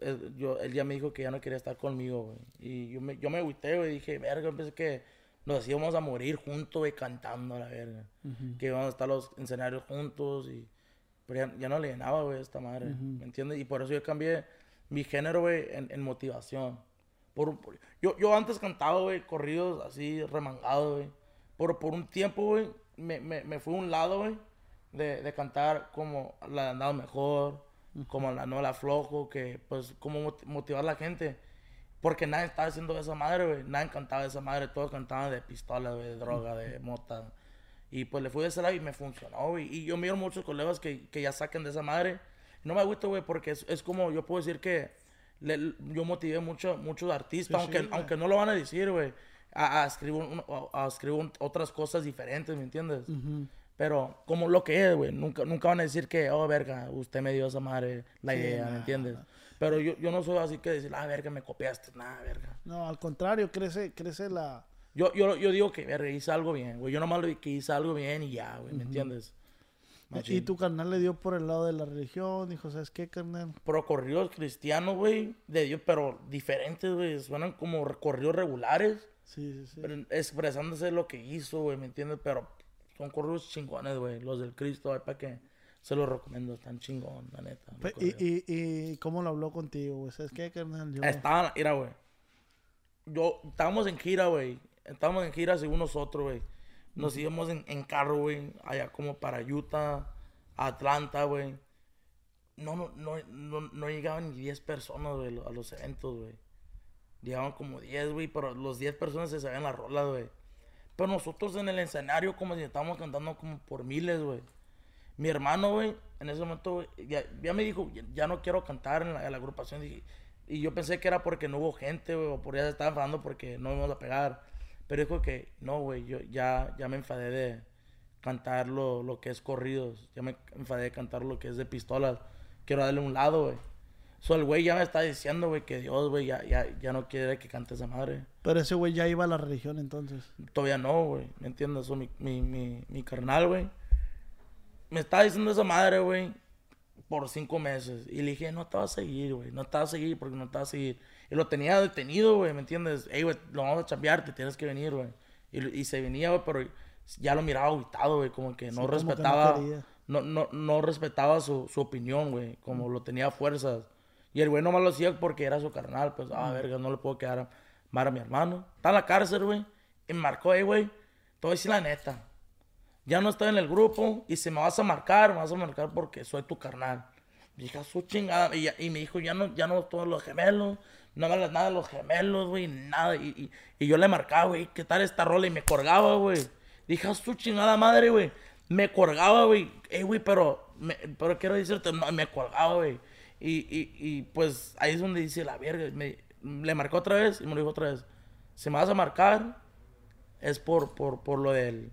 eh, Yo, él ya me dijo que ya no quería estar conmigo, güey. Y yo me, yo me agüité, güey. Dije, verga, pensé que nos íbamos a morir juntos, güey, cantando a la verga. Que íbamos a estar los escenarios juntos y... Pero ya, ya no le llenaba, güey, esta madre. ¿Me entiendes? Y por eso yo cambié mi género, güey, en, en motivación. Por, por- yo, yo antes cantaba, güey, corridos así, remangados, güey. Pero por un tiempo, güey, me, me, me fui a un lado, güey, de, de cantar como la de andado mejor, como la no la flojo, que pues como mot- motivar a la gente. Porque nadie estaba haciendo esa madre, güey. Nadie cantaba de esa madre. Todos cantaban de pistola, güey, de droga, de mota. Y pues le fui de ese lado y me funcionó, güey. Y yo miro muchos colegas que, que ya saquen de esa madre. No me gusta, güey, porque es, es como, yo puedo decir que le- yo motivé mucho, muchos artistas, Sí, aunque, sí, aunque no lo van a decir, güey. A, a escribir, un- a, a escribir un- otras cosas diferentes, ¿me entiendes? Pero como lo que es, güey. Nunca, nunca van a decir que, oh, verga, usted me dio esa madre la Sí, idea, nah, ¿me entiendes? Pero yo, yo no soy así que decir, ah, verga, me copiaste, nada, verga. No, al contrario, crece, crece la... Yo, yo, yo digo que, verga, hice algo bien, güey. Yo nomás lo que hice algo bien y ya, güey, ¿me entiendes? Y tu carnal le dio por el lado de la religión, dijo, ¿sabes qué, carnal? Pero corridos cristianos, güey, de Dios, pero diferentes, güey. Suenan como corridos regulares, Sí, sí, sí. pero expresándose lo que hizo, güey, ¿me entiendes? Pero son corridos chingones, güey. Los del Cristo, güey, para que se los recomiendo. Están chingón, la neta. y, y, y cómo lo habló contigo, güey? ¿Sabes qué, carnal? Yo... Estaban, mira, güey. Yo, estábamos en gira, güey. Estábamos en gira según nosotros, güey. Nos íbamos en, en carro, güey. Allá como para Utah, Atlanta, güey. No, no, no, no, no llegaban ni 10 personas, güey, a los eventos, güey. Llegaban como 10, güey, pero los 10 personas se sabían la rola, güey. Pero nosotros en el escenario como si estábamos cantando como por miles, güey. Mi hermano, güey, en ese momento, güey, ya, ya me dijo, ya, ya no quiero cantar en la, en la agrupación. Dije- y yo pensé que era porque no hubo gente, güey, o por ya se estaban enfadando porque no íbamos a pegar. Pero dijo que, no, güey, yo ya, ya me enfadé de cantar lo, lo que es corridos. Ya me enfadé de cantar lo que es de pistolas. Quiero darle un lado, güey. So, el güey ya me está diciendo, güey, que Dios, güey, ya, ya, ya no quiere que cante esa madre. Pero ese güey ya iba a la religión entonces. Todavía no, güey. ¿Me entiendes? So, mi, mi, mi, mi carnal, güey. Me estaba diciendo esa madre, güey. Por cinco meses. Y le dije, no te vas a seguir, güey. No te vas a seguir porque no te vas a seguir. Y lo tenía detenido, güey. ¿Me entiendes? Ey, güey, lo vamos a chambear. Te tienes que venir, güey. Y, y se venía, güey, pero ya lo miraba aguitado, güey. Como que no Sí, como que no respetaba. no, no, no respetaba su, su opinión, güey. Como lo tenía a fuerzas. Y el güey nomás lo hacía porque era su carnal. Pues, ah, verga, no le puedo quedar mal a mi hermano. Está en la cárcel, güey. Y me marcó, eh, güey. Te voy a decir la neta. Ya no estoy en el grupo. Y si me vas a marcar, me vas a marcar porque soy tu carnal. Dije, "A su chingada. Y, y me dijo, ya no, ya no todos los gemelos. No me hablas nada de los gemelos, güey. Nada. Y, y, y yo le marcaba, güey, ¿qué tal esta rola? Y me colgaba, güey. Dije, a su chingada madre, güey. Me colgaba, güey. Ey, güey, pero, me- pero quiero decirte, no, me colgaba, güey. Y, y, y pues ahí es donde dice la verga. Me- le marcó otra vez y me lo dijo otra vez. Si me vas a marcar, es por, por, por lo del.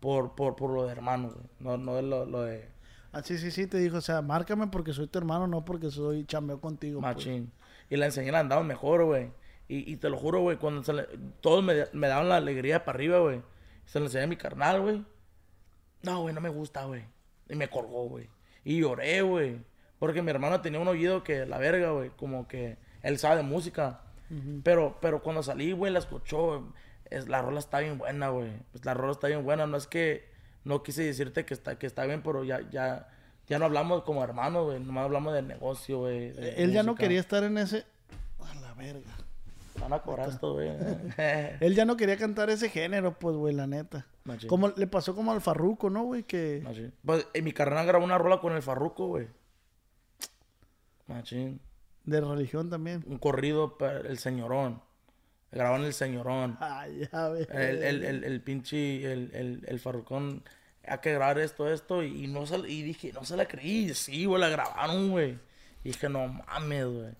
Por, por, por lo de hermano, güey. No, no es lo, lo de Ah, sí, sí, sí, te dijo, o sea, márcame porque soy tu hermano, no porque soy chambeo contigo. pues. Y le enseñé el andado mejor, güey. Y, y te lo juro, güey, cuando se le- todos me, me daban la alegría para arriba, güey. Se le enseñé a mi carnal, güey. No, güey, no me gusta, güey. Y me colgó, güey. Y lloré, güey. Porque mi hermano tenía un oído que la verga, güey. Como que él sabe de música. pero, pero cuando salí, güey, la escuchó. Es, la rola está bien buena, güey. Pues la rola está bien buena. No es que no quise decirte que está, que está bien, pero ya, ya, ya no hablamos como hermanos, güey. Nomás hablamos de negocio, güey. de Él ya no quería estar en ese. A la verga. Van a cobrar esto, güey. [laughs] Él ya no quería cantar ese género, pues, güey, la neta. Machín. Como le pasó como al Farruco, ¿no, güey? Que. Machín. Pues eh, mi carnal grabó una rola con el Farruco, güey. Machín. De religión también. Un corrido para el señorón. Grabaron el señorón. Ay, ya ves. El, el, el, el pinche, el, el, el Farrucón, hay que grabar esto, esto, y, no se, y dije, no se la creí, sí, güey, la grabaron, güey. Y dije, no mames, güey.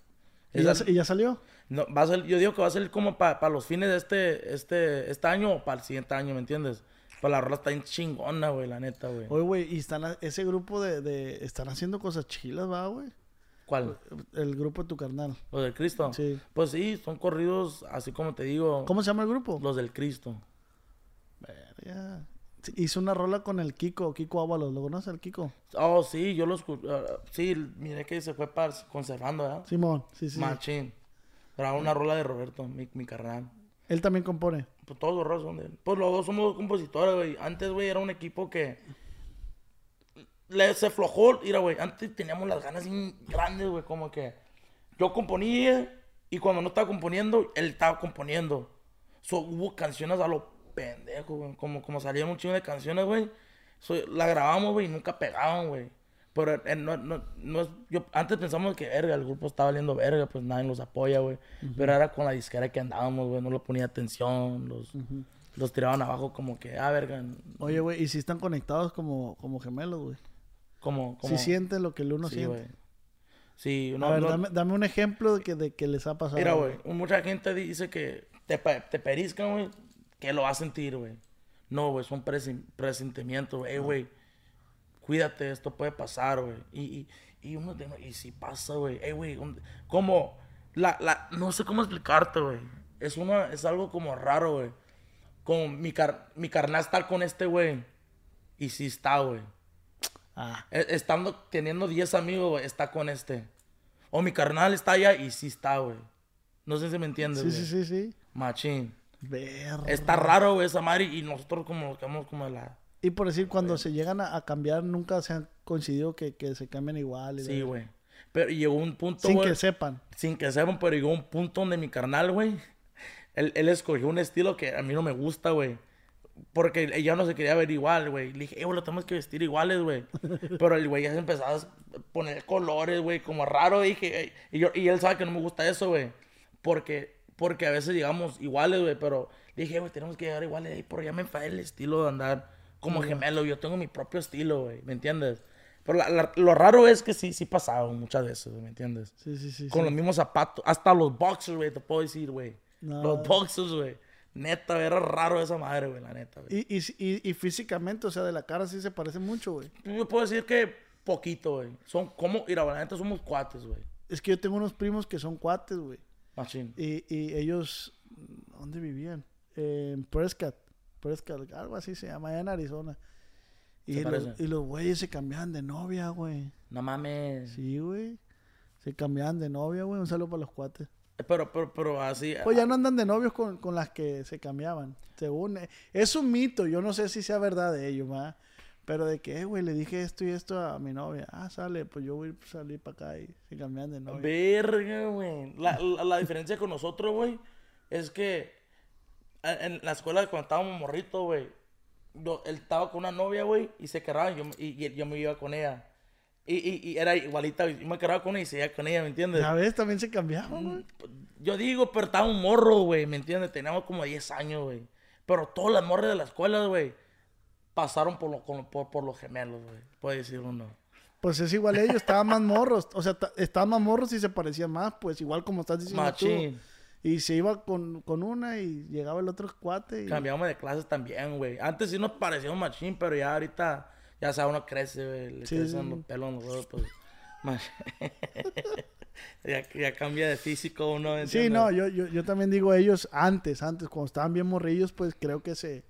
¿Y ya, Esa- y ya salió? no, va a ser, yo digo que va a ser como para los fines de este, este, este año o para el siguiente año, ¿me entiendes? Pues la rola está bien chingona, güey, la neta, güey. Oye, güey, y están a- ese grupo de, de. Están haciendo cosas chilas, va, güey. ¿Cuál? El grupo de tu carnal. ¿Los del Cristo? Sí. Pues sí, son corridos, así como te digo, ¿Cómo se llama el grupo? los del Cristo. Verga. Hizo una rola con el Kiko, Kiko Ábalos. ¿Lo conoces el Kiko? Oh, sí, yo los... escu- ah, sí, miré que se fue para conservando, ¿verdad? Simón, sí, sí. Machín. Grabó una rola de Roberto, mi, mi carnal. Él también compone. Pues todos los rolas son de él. Pues los dos somos compositores, güey. Antes, güey, era un equipo que... Le, se flojó, mira, güey. Antes teníamos las ganas grandes, güey. Como que yo componía y cuando no estaba componiendo, él estaba componiendo. So, hubo canciones a lo pendejo, güey. Como, como salían un chingo de canciones, güey. La grabamos, güey, y nunca pegaban, güey. Pero eh, no, no, no es- yo, antes pensamos que, verga, el grupo estaba valiendo verga, pues nadie los apoya, güey. Pero era con la disquera que andábamos, güey. No le ponía atención, los, los tiraban abajo como que, ah, verga. Oye, güey, y si están conectados como, como gemelos, güey. Como, como... Si sienten lo que el uno Sí, siente. güey. Sí, no, a ver, no- dame, dame un ejemplo de que, de que les ha pasado. Mira, güey, mucha gente dice que te, te periscan, güey, que lo va a sentir, güey. No, güey, son presen- presentimientos, güey. Ey, güey, cuídate, esto puede pasar, güey. Y, y, y uno de, y si pasa, güey. Ey, güey, como, la, la, no sé cómo explicarte, güey. Es una, es algo como raro, güey. Como mi, car, mi carnal está con este, güey. Y sí está, güey. Ah, E- Estando, teniendo 10 amigos, güey, está con este. O mi carnal está allá y sí está, güey. No sé si me entiendes, sí, sí, sí, sí. Machín. Verga. Está raro, güey, esa madre. Y nosotros como quedamos como de la... Y por decir, cuando se llegan a, a cambiar, nunca se han coincidido que, que se cambien igual. y Sí, güey. Pero llegó un punto, Sin güey. que sepan. Sin que sepan, pero llegó un punto donde mi carnal, güey. Él, él escogió un estilo que a mí no me gusta, güey. Porque ella no se quería ver igual, güey. Le dije, eh, güey, lo tenemos que vestir iguales, güey. [laughs] Pero el güey ya se empezaba a poner colores, güey, como raro. Dije, y, yo, y él sabe que no me gusta eso, güey. Porque, porque a veces llegamos iguales, güey. Pero dije, güey, tenemos que llegar iguales. Ey, Pero ya me enfadé el estilo de andar como gemelo. Yo tengo mi propio estilo, güey. ¿Me entiendes? Pero la- la- lo raro es que sí, sí pasaba muchas veces, ¿me entiendes? Sí, sí, sí. Con sí. los mismos zapatos. Hasta los boxers, güey, te puedo decir, güey. No. Los boxers, güey. Neta, era raro esa madre, güey, la neta, güey. Y, y, y, y físicamente, o sea, de la cara sí se parece mucho, güey. Yo puedo decir que poquito, güey. Son como, mira, la neta somos cuates, güey. Es que yo tengo unos primos que son cuates, güey. Machín. Y, y ellos, ¿dónde vivían? en Prescott. Prescott, algo así se llama, allá en Arizona. Y, los, y los güeyes se cambiaban de novia, güey. No mames. Sí, güey. Se cambiaban de novia, güey. Un saludo para los cuates. Pero, pero, pero así. Pues ya no andan de novios con, con las que se cambiaban. Según. eh, Es un mito. Yo no sé si sea verdad de ellos, ¿va? Pero de que, eh, güey, le dije esto y esto a mi novia. Ah, sale, pues yo voy a salir para acá y se cambian de novia. Verga, güey. La, la, la diferencia con nosotros, güey, es que en en la escuela cuando estábamos morritos, güey, él estaba con una novia, güey, y se quedaba, yo, y, y yo me iba con ella. Y, y, y era igualita, yo me quedaba con ella y se iba con ella, ¿me entiendes? Ya ves, también se cambiaban, güey. Yo digo, pero estaba un morro, güey, ¿me entiendes? Teníamos como 10 años, güey. Pero todas las morras de la escuela, güey, pasaron por, lo- por, por los gemelos, güey. Puede decir uno. Pues es igual ellos, estaban más morros. O sea, ta- estaban más morros y se parecían más, pues igual como estás diciendo Machín. tú. Y se iba con, con una y llegaba el otro cuate. Y... Cambiamos de clases también, güey. Antes sí nos parecía un machín, pero ya ahorita, ya sabe, uno crece, güey. Le Sí, crecen sí. los pelos en los pues. [laughs] ya, ya cambia de físico uno. Sí, no, yo, yo, yo también digo ellos antes, antes, cuando estaban bien morrillos, pues creo que se,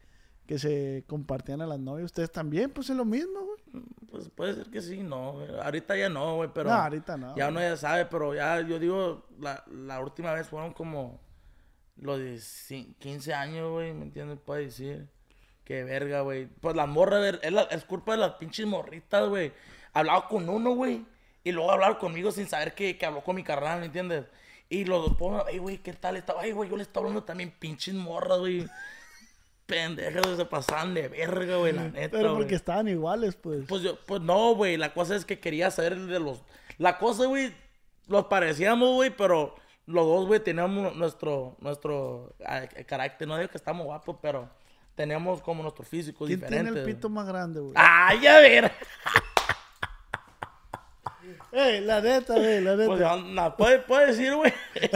que se compartían a las novias. Ustedes también, pues es lo mismo, güey. Pues puede ser que sí, no. güey. Ahorita ya no, güey, pero. No, ahorita no, Ya güey. uno ya sabe, pero ya yo digo, la, la última vez fueron como los de ci- 15 años, güey, ¿me entiendes? Puede decir. Qué verga, güey. Pues la morra, es, la- es culpa de las pinches morritas, güey. Hablaba con uno, güey. Y luego hablar conmigo sin saber que, que habló con mi carnal, ¿me entiendes? Y los dos, ay, güey, ¿qué tal? Estaba, ay, güey, yo le estaba hablando también pinches morras, güey. Pendejas, güey, se pasaban de verga, güey, la neta, Pero porque güey. estaban iguales, pues. Pues yo, pues no, güey. La cosa es que quería saber de los. La cosa, güey, los parecíamos, güey, pero los dos, güey, teníamos nuestro, nuestro ah, carácter. No digo que estamos guapos, pero teníamos como nuestro físico ¿Quién diferente. tiene el pito más grande, güey? ¡Ay, a ver! [laughs] Ey, la neta, güey, la neta. Pues anda, puede, puede decir, güey. [laughs]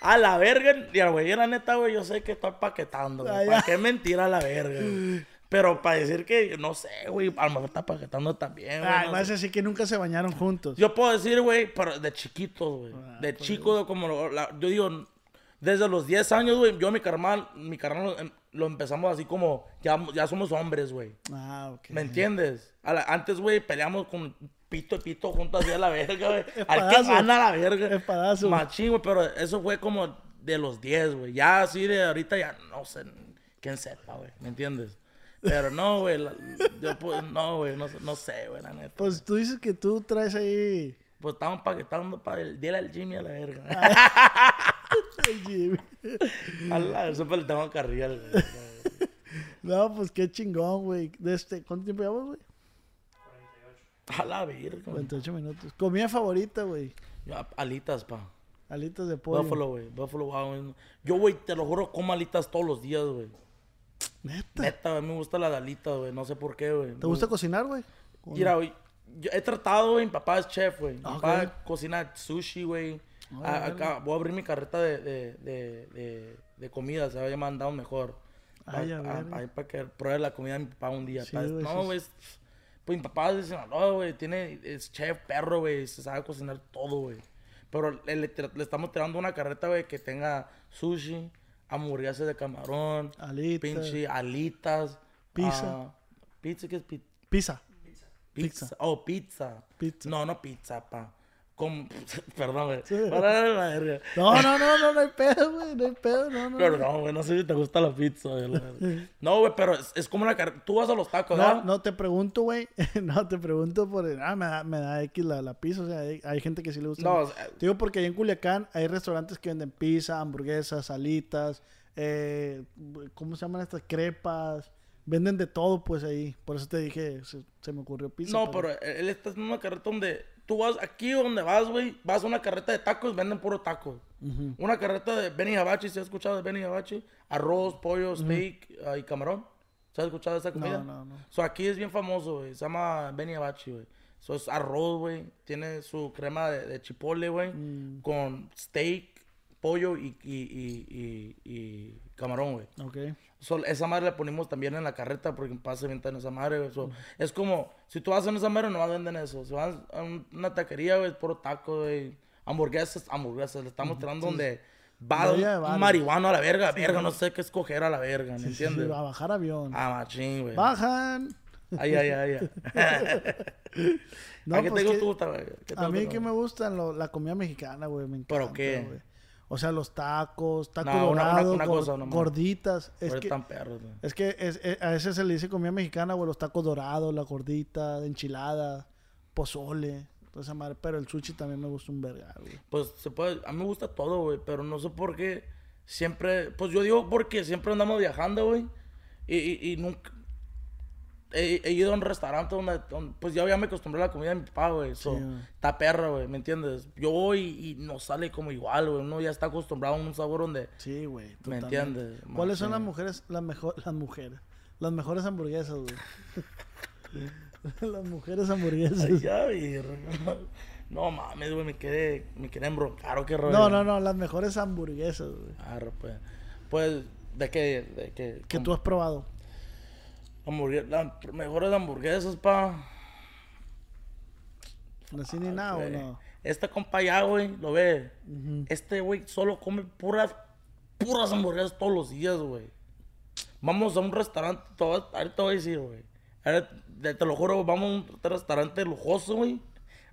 A la verga, y al güey, la neta, güey, yo sé que estoy paquetando, güey. Ah, ¿Para qué mentira a la verga, güey? [laughs] Pero para decir que, no sé, güey, a lo mejor está paquetando también, güey. Ay, no vas sé. a decir que nunca se bañaron juntos. Yo puedo decir, güey, pero de chiquitos, güey. Ah, de pues, chico, como lo- la- yo digo, desde los 10 años, güey, yo mi carnal, mi carnal lo, em- lo empezamos así como, ya, ya somos hombres, güey. Ah, ok. ¿Me entiendes? A la- antes, güey, peleamos con pito y pito juntos así a la verga, güey. [laughs] Al que gana la verga. Espadazo. Machín, güey, pero eso fue como de los 10, güey. Ya así de ahorita ya no sé quién sepa, güey. ¿Me entiendes? Pero no, güey. la- Yo, pues, no, güey. No, sé- no sé, güey, la neta. Pues tú dices que tú traes ahí. Pues estamos paquetando para el día del Jimmy a la verga. [laughs] el Jimmy. A la- Siempre le tengo carrilla. al- güey. [laughs] No, pues qué chingón, güey. De este, ¿Cuánto tiempo llevamos, güey? [laughs] A la verga. güey. 48 minutos. Comida favorita, güey. Alitas, pa. Alitas de pollo. Buffalo, güey. Buffalo, wow. Yo, güey, te lo juro, como alitas todos los días, güey. Neta. Neta, güey, me gusta la de alitas, güey. No sé por qué, güey. ¿Te gusta cocinar, güey? ¿O Mira, güey, yo he tratado, güey, mi papá es chef, güey. Mi Ah, papá cocina sushi, güey. Ah, A- acá voy a abrir mi carreta de, de, de, de, de comida, se va a llamar Mejor. Ah, ya, Pa- a- para que pruebe la comida de mi papá un día. Sí, no, güey, es- pues mi papá dice, no, güey, tiene, es chef, perro, güey, se sabe cocinar todo, güey. Pero le, le, tra- le estamos tirando una carreta, güey, que tenga sushi, hamburguesas de camarón, Alitas. pinche alitas. Pizza. ah, pizza, ¿qué es pizza? Pizza. Pizza. Pizza. Oh, pizza. Pizza. No, no pizza, pa. Con... [laughs] Perdón, güey. Sí. La. No, no, no, no, no hay pedo, güey. No hay pedo, no, no. Pero no, güey, no sé si te gusta la pizza, güey. la. No, güey, pero es, es como una carrera. Tú vas a los tacos, No, ¿verdad? no te pregunto, güey. [laughs] No, te pregunto por. Ah, me da, me da X la, la pizza. O sea, hay, hay gente que sí le gusta. No, o sea, Te digo porque allá en Culiacán hay restaurantes que venden pizza, hamburguesas, alitas, eh, ¿cómo se llaman estas? Crepas. Venden de todo, pues ahí. Por eso te dije, se, se me ocurrió pizza. No, pero él está en una carreta donde tú vas aquí donde vas, güey, vas a una carreta de tacos, venden puro tacos. Ujú. Una carreta de Benny Hibachi, ¿se has escuchado de Benny Hibachi? Arroz, pollo, steak ah, y camarón. ¿Se has escuchado de esa comida? no, no. So, aquí es bien famoso, güey. Se llama Benny Hibachi, güey. So, es arroz, güey. Tiene su crema de, de chipotle, güey. Mm. Con steak, pollo y, y, y, y, y camarón, güey. Ok. So, esa madre la ponemos también en la carreta porque pasa venta en esa madre. So, Es como, si tú vas a esa madre, no venden eso. Si vas a un- una taquería, güey, es puro taco, güey. Hamburguesas, hamburguesas. Le estamos tirando donde va un bares. marihuano a la verga. Verga, no sé qué escoger a la verga, ¿me Sí, entiendes? sí, a bajar avión. Ah, machín, güey. Bajan. Ay, ay, ay. ay. [laughs] No, ¿A qué pues te que- gusta, güey? ¿Qué A mí gusta, que me gustan la comida mexicana, güey. Me encanta. ¿Pero qué? güey. O sea, los tacos, taco No, una- una cosa gorditas. Es que, están perros, es que es- es- a veces se le dice comida mexicana, güey, los tacos dorados, la gordita, enchilada, pozole, toda esa madre. Pero el sushi también me gusta un verga, güey. Pues se puede, a mí me gusta todo, güey, pero no sé por qué siempre, pues yo digo porque siempre andamos viajando, güey, y, y, y nunca, he, he ido a un restaurante donde, donde, pues ya, ya me acostumbré a la comida de mi papá, güey, so, Sí, güey. está perra, güey, ¿me entiendes? Yo voy y no sale como igual, güey, uno ya está acostumbrado a un sabor donde, Sí, güey. ¿Me entiendes? ¿Cuáles son las mujeres, las mejor, las mujeres, las mejores hamburguesas, güey? [laughs] las mujeres hamburguesas. Ay, ya, güey, no mames, güey, me quedé, me quedé embroncar, ¿o qué rollo? No, no, no, las mejores hamburguesas, güey. Arre, pues, pues, ¿de qué? ¿De qué? Que tú has probado. Hamburguesas, las mejores hamburguesas, pa. ¿Así ni nada o no? Este compa ya, güey, lo ve. Este güey solo come puras, puras hamburguesas todos los días, güey. Vamos a un restaurante, te voy ahorita te voy a decir, güey. Te, te lo juro, vamos a un restaurante lujoso, güey.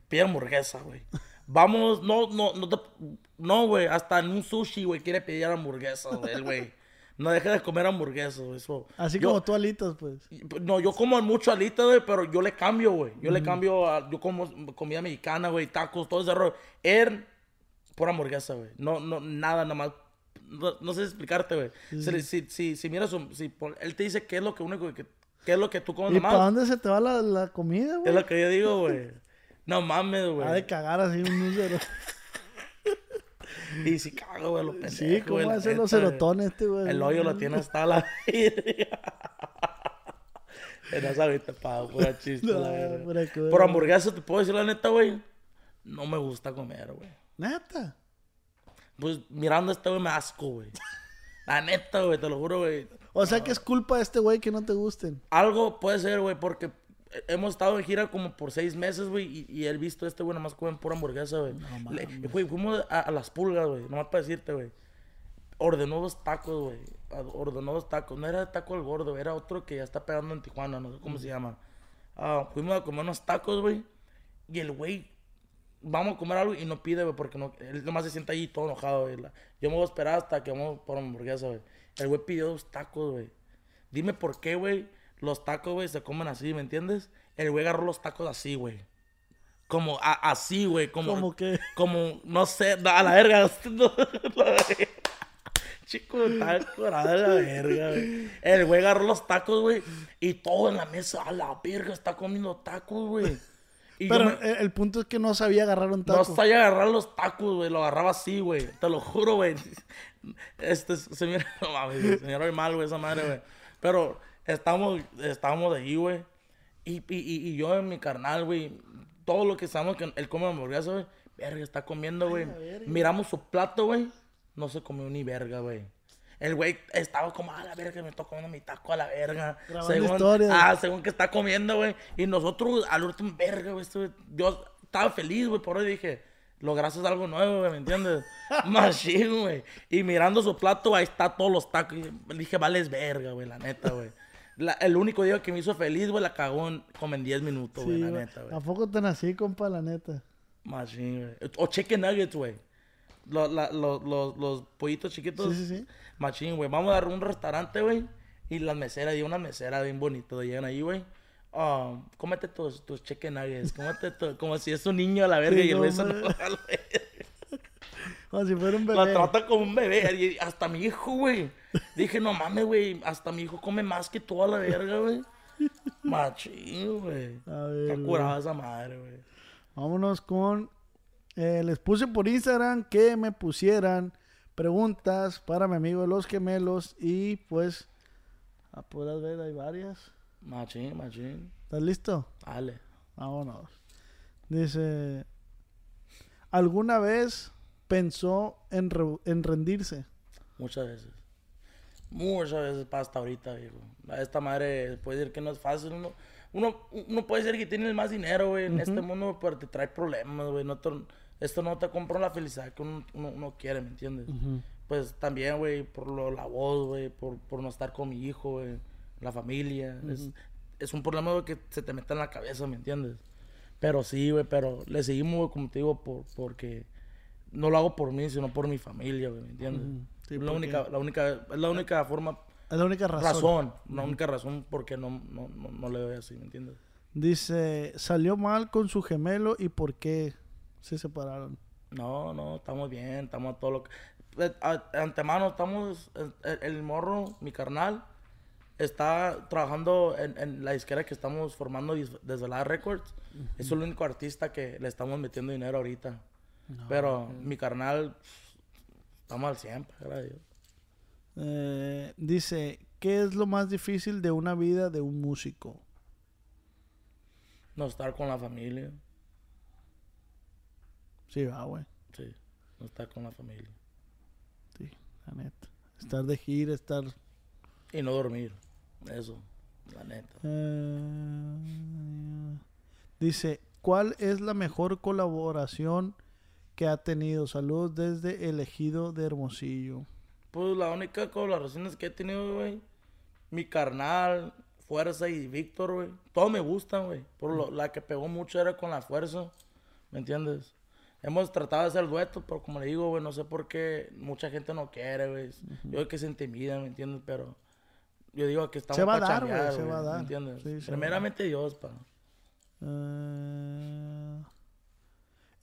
Pide hamburguesa, güey. [laughs] Vamos, no, no, no, te- no, güey, hasta en un sushi, güey, quiere pedir hamburguesa, güey, el güey. No deja de comer hamburguesas, güey, eso. Así Yo- como tú alitas, pues. no, yo como mucho alita, güey, pero yo le cambio, güey. Yo le cambio, a- yo como comida mexicana, güey, tacos, todo ese rollo. Él, por hamburguesa, güey. No, no, nada, nada más. No, no sé explicarte, güey. Si, si, si, si miras, si él te dice qué es lo que único que, qué es lo que tú comes ¿Y para dónde se te va la, la comida, Es güey? lo que yo digo, güey. No mames, Ha de güey. cagar así un número. [laughs] Y si cago, güey, lo pendejo, Sí, ¿cómo güey, los serotones este, güey? El hoyo lo tiene hasta la En esa ahorita pa, pura chiste. No, la pura cura. Por hamburguesa te puedo decir la neta, güey. No me gusta comer, güey. Neta. Pues mirando a este güey me asco, güey. La neta, güey, te lo juro, güey. O sea que es culpa de este güey que no te gusten. Algo puede ser, güey, porque hemos estado en gira como por seis meses, güey, y, y él visto este güey nomás comen pura hamburguesa, güey. Le- Güey, fuimos a, a las pulgas, güey, nomás para decirte, güey. Ordenó dos tacos, güey. Ordenó dos tacos. No era taco el gordo, era otro que ya está pegando en Tijuana, no sé cómo se llama. Ah, fuimos a comer unos tacos, güey. Y el güey, vamos a comer algo y no pide, güey, porque no, él nomás se sienta ahí todo enojado, güey. Yo me voy a esperar hasta que vamos por hamburguesa, güey. El güey pidió dos tacos, güey. Dime por qué, güey, los tacos, güey, se comen así, ¿me entiendes? El güey agarró los tacos así, güey. Como a- así, güey. Como, Como que- Como, no sé, no, a la verga. [laughs] no, la verga. Chico, está curada la verga, güey. El güey agarró los tacos, güey. Y todo en la mesa, a la verga, está comiendo tacos, güey. Y Pero me- el, el punto es que no sabía agarrar un no taco. sabía agarrar los tacos, güey. Lo agarraba así, güey. Te lo juro, güey. Este, se mira, [laughs] no mames, se mira mal, güey, esa madre, güey. Pero estamos, estamos de ahí, güey. Y, y, y, yo en mi carnal, güey. Todo lo que sabemos que él come hamburguesa, güey. Verga, está comiendo, güey. Miramos su plato, güey. No se comió ni verga, güey. El güey estaba como, a la verga, me estoy comiendo mi taco a la verga. Grabando Según, historias. ah, según que está comiendo, güey. Y nosotros, al último, verga, güey. güey, Yo estaba feliz, güey, por hoy dije, lograste algo nuevo, güey, ¿me entiendes? [laughs] [laughs] Machín, güey. Y mirando su plato, ahí está todos los tacos. Y dije, vales verga, güey, la neta, güey. La- el único día que me hizo feliz, güey, la cagó en, como en 10 minutos, güey, Sí, la güey. neta, güey. ¿A poco tan así, compa, la neta? Machín, güey. O chicken nuggets, güey. Los, la- los, los, los pollitos chiquitos. Sí, sí, sí. Machín, güey. Vamos a dar un restaurante, güey. Y las meseras, y unas meseras bien bonitas, llegan ahí, güey. Ah, cómete tus, tus chicken nuggets. Cómete tu- como si es un niño a la verga Sí, y el güey no, a la verga. [laughs] Como si fuera un La bebé. trata como un bebé. hasta mi hijo, güey. Dije, no mames, güey. Hasta mi hijo come más que toda la verga, güey. Machín, güey. A Está curada esa madre, güey. Vámonos con... eh, les puse por Instagram que me pusieran preguntas para mi amigo de los gemelos y pues... Podrás ver, hay varias. Machín, machín. ¿Estás listo? Dale. Vámonos. Dice... ¿Alguna vez pensó en, re- en rendirse? Muchas veces. Muchas veces para hasta ahorita, viejo. A esta madre puede decir que no es fácil. Uno, uno, uno puede decir que tiene más dinero, güey, en este mundo, pero te trae problemas, güey. No te- esto no te compra la felicidad que uno, uno- uno quiere, ¿me entiendes? Pues también, güey, por lo, la voz, güey, por, por no estar con mi hijo, güey, la familia. es, es un problema, güey, que se te mete en la cabeza, ¿me entiendes? Pero sí, güey, pero le seguimos, güey, como te digo, por, porque no lo hago por mí, sino por mi familia, ¿me entiendes? Sí, es la única, la única, es la única forma, Es la única razón. razón, la única razón por qué no, no, no, no le doy así, ¿me entiendes? Dice, salió mal con su gemelo y por qué se separaron. No, no, estamos bien, estamos todo lo que... De antemano, estamos... El, el- morro, mi carnal, está trabajando en, en la disquera que estamos formando desde la Records. Es el único artista que le estamos metiendo dinero ahorita. Pero mi carnal, estamos al 100, pues, gracias a Dios. Eh, dice, ¿qué es lo más difícil de una vida de un músico? No estar con la familia, Sí, va, güey. sí, no estar con la familia. Sí, la neta. Estar de gira, estar... Y no dormir, eso, la neta. Eh, dice, ¿cuál es la mejor colaboración que ha tenido? Saludos desde el ejido de Hermosillo. Pues la única colaboración que he tenido, güey. Mi carnal, Fuerza y Víctor, güey. Todos me gustan, güey. Por lo, la que pegó mucho era con la Fuerza. ¿Me entiendes? Hemos tratado de hacer dueto, pero como le digo, güey, no sé por qué mucha gente no quiere, güey. Yo creo que se intimida, ¿me entiendes? Pero yo digo que estamos Se va a dar, güey, se va a dar. ¿Me entiendes? Sí, Primeramente Dios, pa. Eh,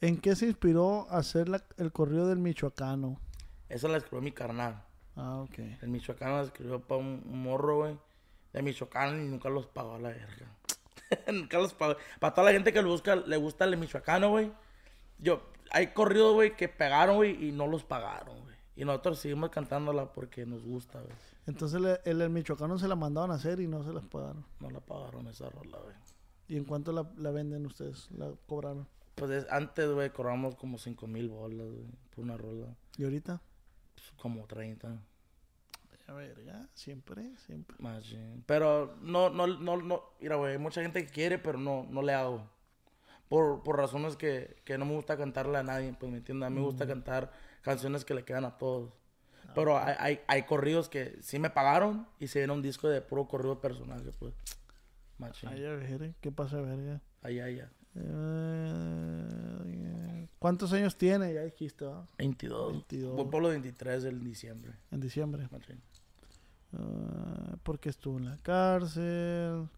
¿En qué se inspiró hacer la- el corrido del Michoacano? Esa la escribió mi carnal. Ah, ok. El Michoacán la escribió para un, un morro, güey. De Michoacán y nunca los pagó a la verga. [laughs] nunca los pagó. Para toda la gente que le, busca, le gusta el Michoacano, güey. Yo, hay corridos, güey, que pegaron, güey, y no los pagaron, güey. Y nosotros seguimos cantándola porque nos gusta, güey. Entonces el Michoacano se la mandaban a hacer y no se las pagaron. No la pagaron esa rola, güey. ¿Y en cuánto la, la venden ustedes? ¿La cobraron? Pues es- antes, güey, cobramos como 5 mil bolas, güey, por una rola. ¿Y ahorita? Pues, como 30. A ver, ya, siempre, siempre. Más, sí. Pero no, no, no, no. Mira, güey, hay mucha gente que quiere, pero no, no le hago. Por, por razones que, que no me gusta cantarle a nadie, pues me entiendes. A mí me gusta cantar canciones que le quedan a todos. Pero hay, hay, hay corridos que sí me pagaron y se viene un disco de puro corrido personaje, pues. Machín. Ay, a ver. ¿qué pasa, verga? Ahí, ahí, ya. Eh, ¿Cuántos años tiene? Ya dijiste, ¿va? 22. 22. Voy por los 23 del diciembre. En diciembre. Ah, porque estuvo en la cárcel.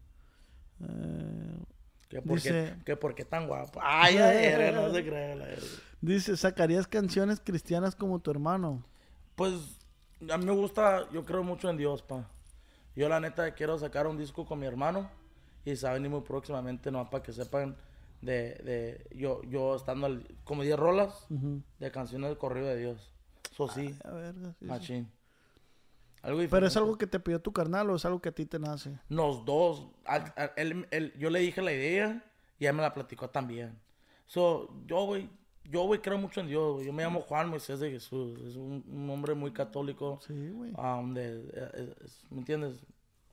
Eh, ¿Que por, Dice- qué, que por qué tan guapo? Ay, verga, no se cree, la dice, ¿sacarías canciones cristianas como tu hermano? Pues a mí me gusta, yo creo mucho en Dios, pa. Yo la neta quiero sacar un disco con mi hermano y se va a venir muy próximamente, no para que sepan de, de yo, yo estando al- como 10 rolas de canciones de corrido de Dios. Eso sí, A ver, sí, sí. machín. Algo Pero es algo que te pidió tu carnal o es algo que a ti te nace. Los dos, él- él- yo le dije la idea y él me la platicó también. So, yo, güey, yo, güey, creo mucho en Dios. Yo me llamo Juan Moisés de Jesús. Es un, un hombre muy católico. Sí, güey. Ah, es- ¿me entiendes?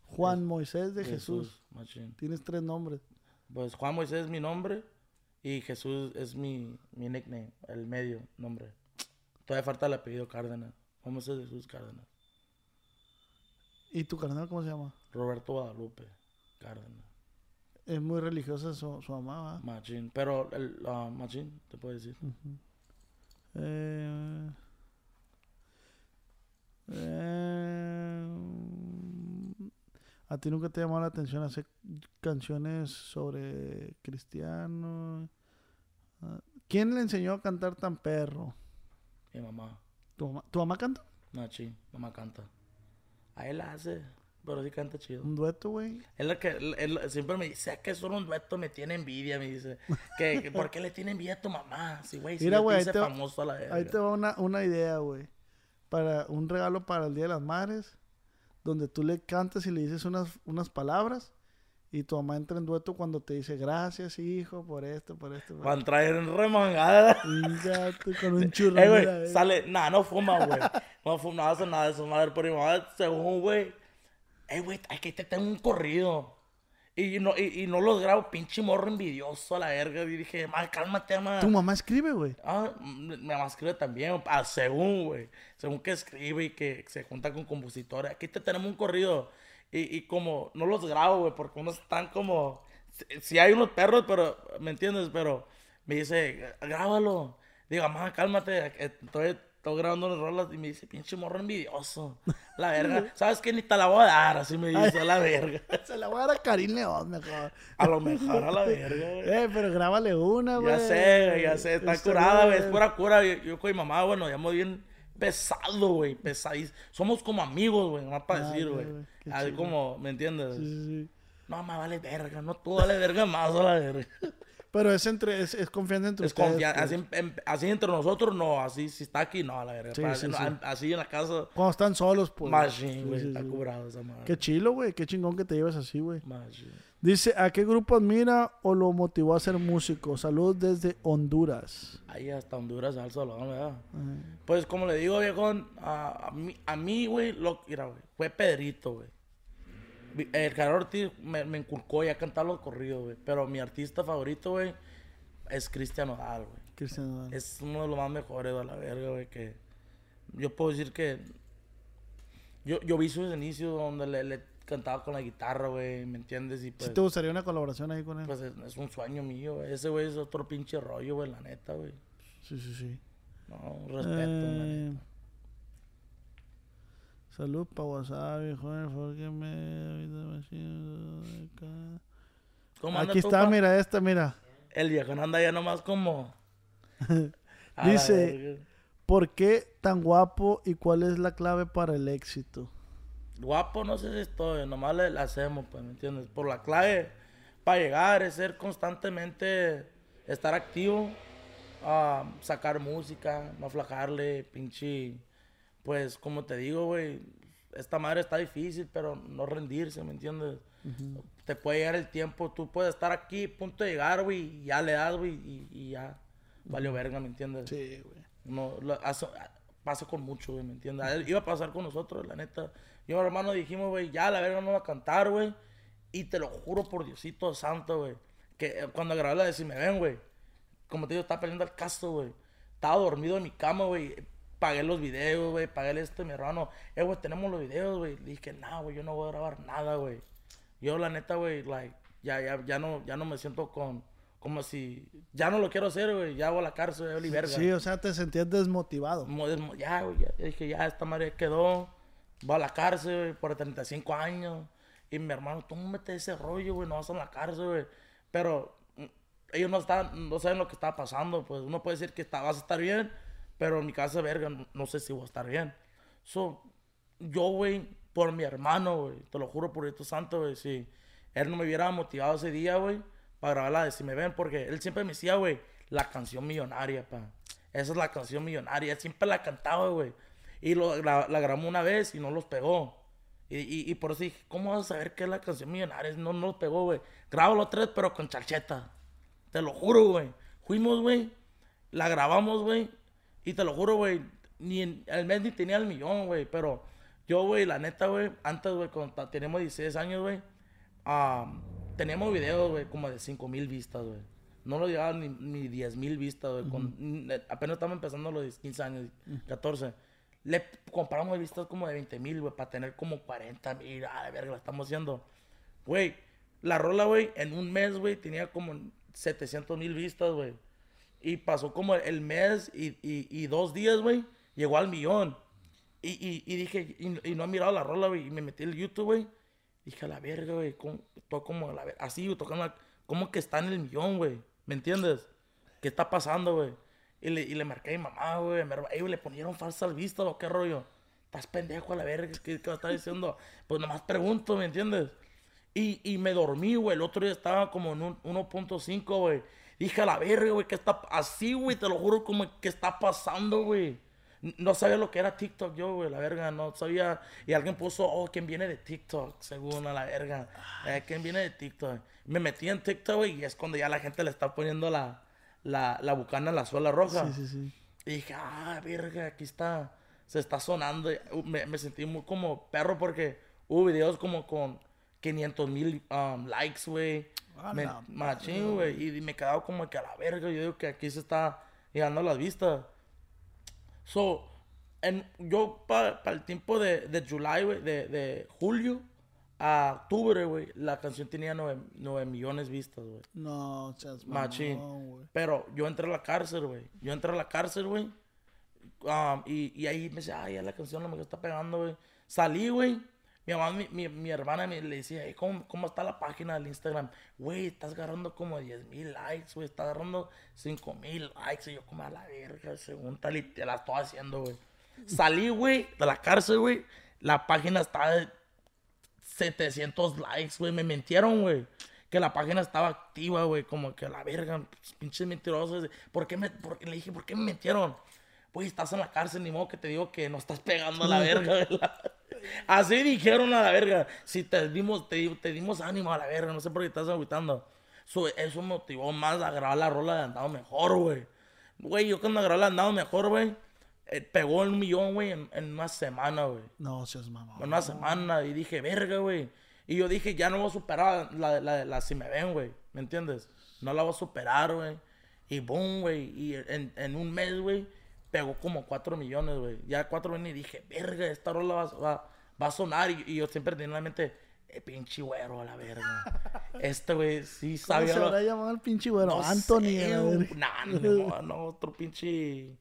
Juan Moisés de Jesús. machín. Tienes tres nombres. Pues Juan Moisés es mi nombre y Jesús es mi, mi nickname, el medio nombre. Todavía falta el apellido Cárdenas. Juan Moisés Jesús Cárdenas. ¿Y tu carnal cómo se llama? Roberto Guadalupe Cárdenas. Es muy religiosa su, su mamá. Machín. Pero el ah, machín, te puedo decir. Eh, eh, a ti nunca te llamó la atención hacer canciones sobre cristianos. Ah, ¿Quién le enseñó a cantar tan perro? Mi mamá. ¿Tu mamá, ¿Tu mamá canta? Machín. Mamá canta. A él la hace. Pero sí canta chido. Un dueto, güey. Es lo que él, él siempre me dice, "Es que solo un dueto me tiene envidia, me dice. [laughs] ¿Por qué le tiene envidia a tu mamá? Sí, güey, si Mira, güey, ahí hice te va- famoso a la verga. Ahí te va una, una idea, güey. Para un regalo para el Día de las Madres, donde tú le cantas y le dices unas, unas palabras y tu mamá entra en dueto cuando te dice gracias, hijo, por esto, por esto. por Van a traer remangada. [laughs] esto". Gato, con un churro. Eh, güey, eh. sale, nah, no fuma, güey. No fuma, hace nada de eso, madre. Pero mi mamá, según, güey, eh, güey, aquí te tengo un corrido. Y no, y, y no los grabo, pinche morro envidioso a la verga. Y dije, ma, cálmate, ma. Tu mamá escribe, güey. Ah, mi mamá escribe también, ah, según, güey. Según que escribe y que se junta con compositores. Aquí te tenemos un corrido. Y, y como no los grabo, güey, porque unos están como. Si hay unos perros, pero. ¿Me entiendes? Pero me dice, grábalo. Digo, mamá, cálmate. que Estoy, grabando unas rolas. Y me dice, pinche morro envidioso. La [laughs] verga. ¿Sabes qué? Ni te la voy a dar. Así me dice, la verga. [laughs] Se la voy a dar a Karim León, mejor. A lo mejor a la verga, [laughs] güey. Eh, pero grábale una, güey. Ya sé, ya sé, está curada, güey, es pura cura. Yo, yo con mi mamá, bueno, ya muy bien pesado, güey, pesadísimo. Somos como amigos, güey, más para Ah, decir, güey. Así como, ¿me entiendes? Sí, sí, sí. No, me vale verga, no tú vale verga más a la verga. Pero es entre, es, es confianza entre Es ustedes. pues. así, en- así entre nosotros, no, así si está aquí, no, la verga. Sí, Para- sí, no, sí. en- Así en la casa, Cuando están solos, pues. machine, güey, está sí. curado esa madre. Qué chilo, güey. Qué chingón que te llevas así, güey. Dice, ¿a qué grupo admira o lo motivó a ser músico? Saludos desde Honduras. Ahí hasta Honduras, al salón, ¿verdad? Ajá. Pues como le digo, viejón, a, a mí, a mí, güey, lo, mira, güey, fue Pedrito, güey. El Gerardo Ortiz me, me inculcó ya a cantar los corridos, güey. Pero mi artista favorito, güey, es Cristian Odal, güey. Cristian Nodal. Es uno de los más mejores de la verga, güey, que yo puedo decir que yo, yo vi sus inicios donde le, le cantaba con la guitarra, güey, ¿me entiendes? Y pues, ¿Sí te gustaría una colaboración ahí con él? pues es, es un sueño mío, güey. Ese güey es otro pinche rollo, güey, la neta, güey. sí, sí, sí. No, respeto, la Eh, neta. Salud pa' Wasabi, joder, porque me... ¿Cómo Aquí está, mira, esta, mira. El viejo anda ya nomás como... [laughs] Dice-. ¿Por qué tan guapo y cuál es la clave para el éxito? Guapo, no sé si estoy, nomás le, le hacemos, pues, ¿me entiendes? Por la clave para llegar es ser constantemente, estar activo, ah, sacar música, no aflajarle, pinche. Pues, como te digo, güey, esta madre está difícil, pero no rendirse, ¿me entiendes? Te puede llegar el tiempo, tú puedes estar aquí, punto de llegar, güey, y ya le das, güey, y, y ya valió verga, ¿me entiendes? Sí, güey. No, lo- pasa con mucho, güey, ¿me entiendes? A él Iba a pasar con nosotros, la neta. Yo, hermano, dijimos, güey, ya la verga no va a cantar, güey. Y te lo juro por Diosito Santo, güey. Que eh, cuando grabé la de Si Me Ven, güey. Como te digo, estaba peleando el caso, güey. Estaba dormido en mi cama, güey. Pagué los videos, güey. Pagué el este, mi hermano. Eh, güey, tenemos los videos, güey. Le dije, nah, güey, yo no voy a grabar nada, güey. Yo, la neta, güey, like, ya, ya, ya, no, ya no me siento con... Como si... Ya no lo quiero hacer, güey. Ya voy a la cárcel, ya valí verga. Sí, o sea, te sentías desmotivado. Mo- desmo- Ya, güey, ya, ya dije, ya, esta madre quedó. Va a la cárcel, güey, por 35 años. Y mi hermano, tú mete ese rollo, güey, no vas a la cárcel, güey. Pero mm, ellos no están, no saben lo que está pasando, pues uno puede decir que está, vas a estar bien, pero en mi casa, verga, no, sé si voy a estar bien. So, yo, güey, por mi hermano, güey, te lo juro por Dios santo, güey, si él no me hubiera motivado ese día, güey, para grabar la de Si Me Ven, porque él siempre me decía, güey, la canción millonaria, pa. Esa es la canción millonaria, siempre la cantaba, güey. Y lo, la, la grabamos una vez y no los pegó. Y, y, y por eso dije, ¿cómo vas a saber qué es la canción millonaria? No, no los pegó, güey. Grábalo tres, pero con charcheta. Te lo juro, güey. Fuimos, güey. La grabamos, güey. Y te lo juro, güey. Ni en el mes ni tenía el millón, güey. Pero yo, güey, la neta, güey. Antes, güey, cuando teníamos 16 años, güey. ah, teníamos videos, güey, como de 5 mil vistas, güey. No lo llegaban ni, ni 10 mil vistas, güey. n- Apenas estamos empezando los 15 años, 14. Le compramos vistas como de 20 mil, güey, para tener como 40 mil. Ah, de verga, la estamos haciendo. Güey, la rola, güey, en un mes, güey, tenía como 700 mil vistas, güey. Y pasó como el mes y, y, y dos días, güey, llegó al millón. Y, y, y dije, y, no he mirado la rola, güey, y me metí el YouTube, güey. Dije, a la verga, güey, todo como la ver- así, güey, tocando, como que está en el millón, güey. ¿Me entiendes? ¿Qué está pasando, güey? Y le, y le marqué a mi mamá, güey. le ponieron falsas vistas o qué rollo. Estás pendejo a la verga, ¿qué, qué estás diciendo? [laughs] Pues nomás pregunto, ¿me entiendes? Y, y me dormí, güey. El otro día estaba como en un 1.5, güey. Dije a la verga, güey, ¿qué está así, güey? Te lo juro, como que está pasando, güey. No sabía lo que era TikTok yo, güey, la verga, no sabía. Y alguien puso, oh, ¿quién viene de TikTok? Según a la verga. Eh, ¿Quién viene de TikTok? Me metí en TikTok, güey, y es cuando ya la gente le está poniendo la, la, la bucana en la suela roja. Sí, sí, sí. Y dije, ah, verga, aquí está, se está sonando. Uh, Me, me sentí muy como perro porque hubo videos como con 500 mil um, likes, güey. A Me- Machín, güey. Y, me quedaba como que a la verga. Yo digo que aquí se está llegando a las vistas. So, en, yo para el tiempo de, de July, güey, de, de julio a octubre, güey, la canción tenía 9, millones vistas, güey. No, seas Machín. güey. Pero yo entré a la cárcel, güey. Yo entré a la cárcel, güey. Um, y, y ahí me decía, ay, ya la canción no me está pegando, güey. Salí, güey. Mi mamá, mi, mi, mi hermana me le decía, "Ey, ¿cómo, ¿cómo está la página del Instagram? Güey, estás agarrando como 10 mil likes, güey. Estás agarrando 5 mil likes. Y yo, como a la verga, según tal, y te la estoy haciendo, güey. Salí, güey, de la cárcel, güey. La página está de 700 likes, güey. Me mintieron, güey. Que la página estaba activa, güey. Como que a la verga, pues, pinches mentirosos. ¿Por qué me, por- le dije, ¿por qué me mintieron? Güey, estás en la cárcel, ni modo que te digo que no estás pegando a la [laughs] verga. la- Así dijeron a la verga. Si te dimos, te, te dimos ánimo a la verga, no sé por qué estás agüitando. So, eso motivó más a grabar la rola de Andado Mejor, güey. Güey, yo cuando grabé la Andado Mejor, güey, eh, pegó un millón, güey, en, en una semana, güey No, seas mamón. en una semana y dije, verga, güey. Y yo dije, ya no voy a superar la, la, la Si Me Ven, güey. ¿Me entiendes? No la voy a superar, güey. Y boom, güey. Y en, en un mes, güey, pegó como 4 millones, güey. Ya 4 millones y dije, verga, esta rola va, va, va a sonar. Y, y yo siempre tenía en la mente, eh, pinche güero a la verga. [laughs] este, güey, sí ¿Cómo sabía. se lo- habrá llamado el pinche güero? no Anthony. Nah, no, [laughs] no, otro pinche.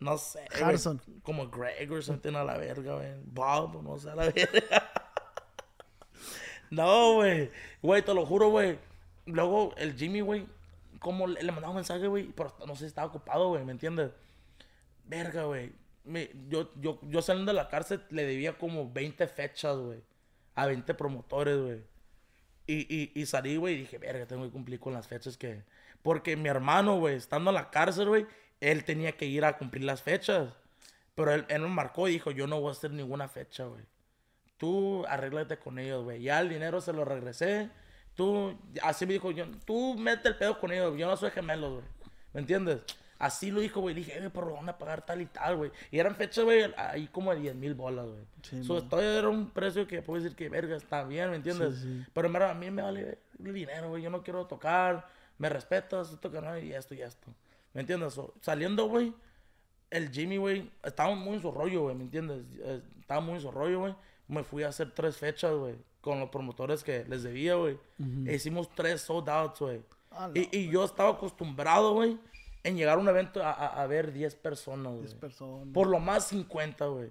No sé. Harrison. Como Greg o something a la verga, güey. Bob, no sé, a la verga. [laughs] no, güey. Güey, te lo juro, güey. Luego el Jimmy, güey, como le, le mandaba un mensaje, güey, pero no sé si estaba ocupado, güey, ¿me entiendes? Verga, güey. Yo, yo, yo saliendo de la cárcel le debía como 20 fechas, güey. A 20 promotores, güey. Y, y, y salí, güey, y dije, verga, tengo que cumplir con las fechas que... Porque mi hermano, güey, estando en la cárcel, güey, él tenía que ir a cumplir las fechas. Pero él, él me marcó y dijo, yo no voy a hacer ninguna fecha, güey. Tú arréglate con ellos, güey. Ya el dinero se lo regresé. Tú, así me dijo, yo, tú mete el pedo con ellos. Yo no soy gemelo, güey. ¿Me entiendes? Así lo dijo, güey. Dije, eh, pero van a pagar tal y tal, güey. Y eran fechas, güey, ahí como de 10 mil bolas, güey. Sí, So, todavía era un precio que puedo decir que, verga, está bien, ¿me entiendes? Sí, sí. Pero en verdad, a mí me vale el dinero, güey. Yo no quiero tocar. Me respetas, esto que no, y esto y esto. ¿Me entiendes? So, saliendo, güey, el Jimmy, güey, estaba muy en su rollo, güey, ¿me entiendes? Eh, Estaba muy en su rollo, güey. Me fui a hacer tres fechas, güey, con los promotores que les debía, güey. E hicimos tres sold outs, güey. Ah, no, y, y yo estaba acostumbrado, güey, en llegar a un evento a, a- a ver 10 personas, güey. 10 personas. Por lo más 50, güey.